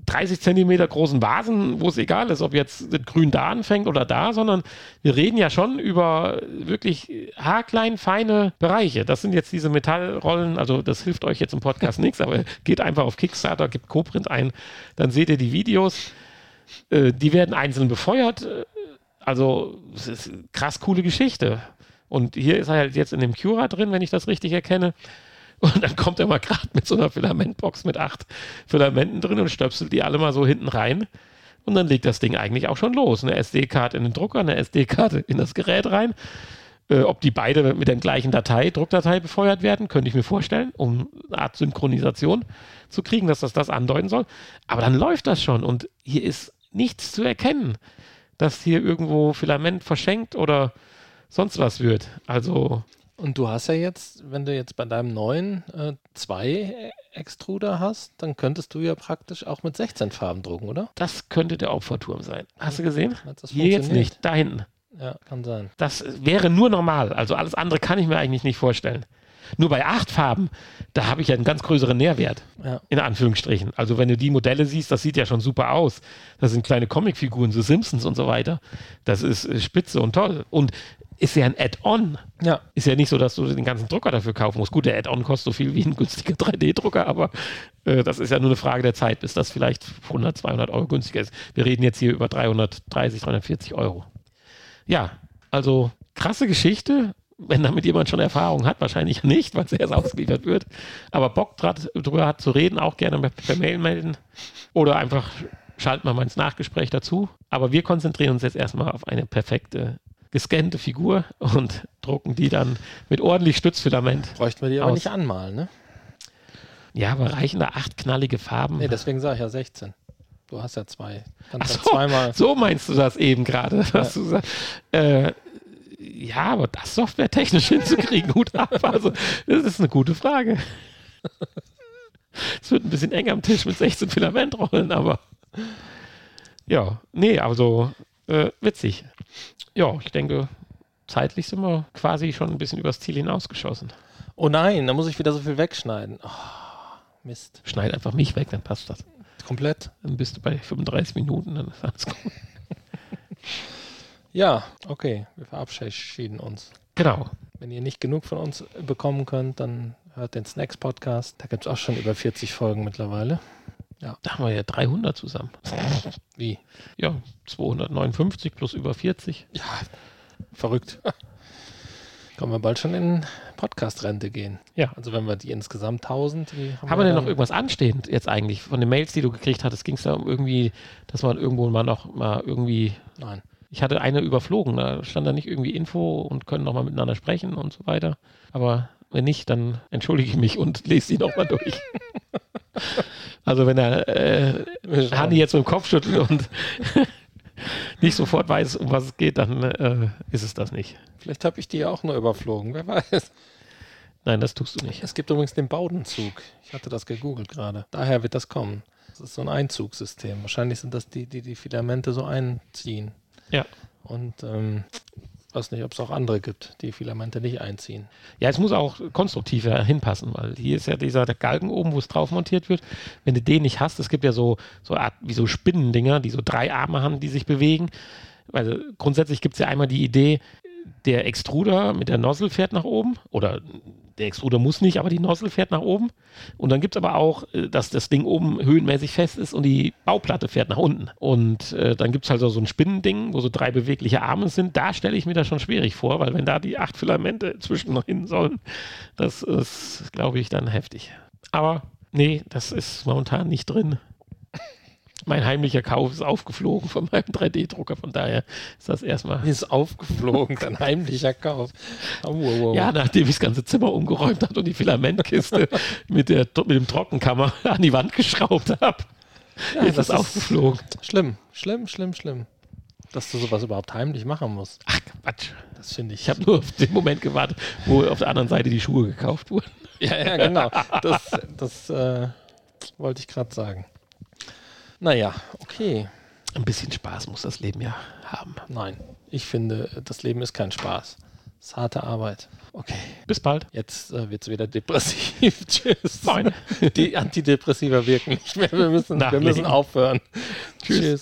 30 Zentimeter großen Vasen, wo es egal ist, ob jetzt das Grün da anfängt oder da, sondern wir reden ja schon über wirklich haarklein, feine Bereiche. Das sind jetzt diese Metallrollen, also das hilft euch jetzt im Podcast nichts, aber geht einfach auf Kickstarter, gibt Coprint ein, dann seht ihr die Videos. Äh, die werden einzeln befeuert. Also, es ist eine krass coole Geschichte. Und hier ist er halt jetzt in dem Cura drin, wenn ich das richtig erkenne. Und dann kommt er mal gerade mit so einer Filamentbox mit acht Filamenten drin und stöpselt die alle mal so hinten rein. Und dann legt das Ding eigentlich auch schon los. Eine SD-Karte in den Drucker, eine SD-Karte in das Gerät rein. Äh, ob die beide mit der gleichen Datei, Druckdatei befeuert werden, könnte ich mir vorstellen, um eine Art Synchronisation zu kriegen, dass das das andeuten soll. Aber dann läuft das schon und hier ist nichts zu erkennen, dass hier irgendwo Filament verschenkt oder sonst was wird. Also und du hast ja jetzt, wenn du jetzt bei deinem neuen äh, zwei Extruder hast, dann könntest du ja praktisch auch mit 16 Farben drucken, oder? Das könnte der Opferturm sein. Hast du gesehen? Das Hier jetzt nicht, da hinten. Ja, kann sein. Das wäre nur normal. Also alles andere kann ich mir eigentlich nicht vorstellen. Nur bei acht Farben, da habe ich ja einen ganz größeren Nährwert. Ja. In Anführungsstrichen. Also wenn du die Modelle siehst, das sieht ja schon super aus. Das sind kleine Comicfiguren, so Simpsons und so weiter. Das ist äh, spitze und toll. Und ist ja ein Add-on. Ja. Ist ja nicht so, dass du den ganzen Drucker dafür kaufen musst. Gut, der Add-on kostet so viel wie ein günstiger 3D-Drucker, aber äh, das ist ja nur eine Frage der Zeit, bis das vielleicht 100, 200 Euro günstiger ist. Wir reden jetzt hier über 330, 340 Euro. Ja, also krasse Geschichte. Wenn damit jemand schon Erfahrung hat, wahrscheinlich nicht, weil es erst ausgeliefert wird. Aber Bock drüber hat zu reden, auch gerne per Mail melden. Oder einfach schalten wir mal ins Nachgespräch dazu. Aber wir konzentrieren uns jetzt erstmal auf eine perfekte gescannte Figur und drucken die dann mit ordentlich Stützfilament. Bräuchten wir die aber aus. nicht anmalen, ne? Ja, aber reichen da acht knallige Farben? Nee, deswegen sage ich ja 16. Du hast ja zwei. Kannst Ach so, zweimal. so meinst du das eben gerade. Ja. Äh, ja, aber das softwaretechnisch hinzukriegen, gut ab. Also, das ist eine gute Frage. Es wird ein bisschen eng am Tisch mit 16 Filamentrollen, aber ja, nee, also äh, witzig ja, ich denke, zeitlich sind wir quasi schon ein bisschen übers Ziel hinausgeschossen. Oh nein, da muss ich wieder so viel wegschneiden. Oh, Mist. Schneid einfach mich weg, dann passt das. Komplett? Dann bist du bei 35 Minuten, dann ist alles gut. ja, okay, wir verabschieden uns. Genau. Wenn ihr nicht genug von uns bekommen könnt, dann hört den Snacks Podcast. Da gibt es auch schon über 40 Folgen mittlerweile. Ja. Da haben wir ja 300 zusammen. Wie? Ja, 259 plus über 40. Ja, verrückt. Können wir bald schon in Podcast-Rente gehen. Ja. Also wenn wir die insgesamt 1000, die haben, haben wir denn noch irgendwas anstehend jetzt eigentlich? Von den Mails, die du gekriegt hattest, ging es da um irgendwie, dass man irgendwo mal noch mal irgendwie... Nein. Ich hatte eine überflogen, da stand da nicht irgendwie Info und können nochmal miteinander sprechen und so weiter. Aber wenn nicht, dann entschuldige ich mich und lese sie nochmal durch. Also wenn er äh, Hanni jetzt mit dem Kopf schüttelt und nicht sofort weiß, um was es geht, dann äh, ist es das nicht. Vielleicht habe ich die ja auch nur überflogen, wer weiß. Nein, das tust du nicht. Es gibt übrigens den Baudenzug. Ich hatte das gegoogelt gerade. Daher wird das kommen. Das ist so ein Einzugssystem. Wahrscheinlich sind das die, die die Filamente so einziehen. Ja. Und ähm, weiß nicht, ob es auch andere gibt, die Filamente nicht einziehen. Ja, es muss auch konstruktiver hinpassen, weil hier ist ja dieser Galgen oben, wo es drauf montiert wird. Wenn du den nicht hast, es gibt ja so, so Art wie so Spinnendinger, die so drei Arme haben, die sich bewegen. Also grundsätzlich gibt es ja einmal die Idee, der Extruder mit der Nozzle fährt nach oben oder der Extruder muss nicht, aber die Nozzle fährt nach oben. Und dann gibt es aber auch, äh, dass das Ding oben höhenmäßig fest ist und die Bauplatte fährt nach unten. Und äh, dann gibt es halt so ein Spinnending, wo so drei bewegliche Arme sind. Da stelle ich mir das schon schwierig vor, weil wenn da die acht Filamente zwischen noch hin sollen, das ist, glaube ich, dann heftig. Aber nee, das ist momentan nicht drin mein heimlicher Kauf ist aufgeflogen von meinem 3D-Drucker. Von daher ist das erstmal. Ist aufgeflogen, dein heimlicher Kauf. Oh, wow, wow. Ja, nachdem ich das ganze Zimmer umgeräumt habe und die Filamentkiste mit, der, mit dem Trockenkammer an die Wand geschraubt habe. Ja, ist das das ist- aufgeflogen. Schlimm, schlimm, schlimm, schlimm. Dass du sowas überhaupt heimlich machen musst. Ach, Quatsch. Das finde ich. Ich habe nur auf den Moment gewartet, wo auf der anderen Seite die Schuhe gekauft wurden. Ja, ja, genau. Das, das äh, wollte ich gerade sagen. Naja, okay. Ein bisschen Spaß muss das Leben ja haben. Nein, ich finde, das Leben ist kein Spaß. Es ist harte Arbeit. Okay, Bis bald. jetzt äh, wird es wieder depressiv. Tschüss. Moin. Die Antidepressiva wirken nicht mehr. Wir müssen, wir müssen aufhören. Tschüss. Tschüss.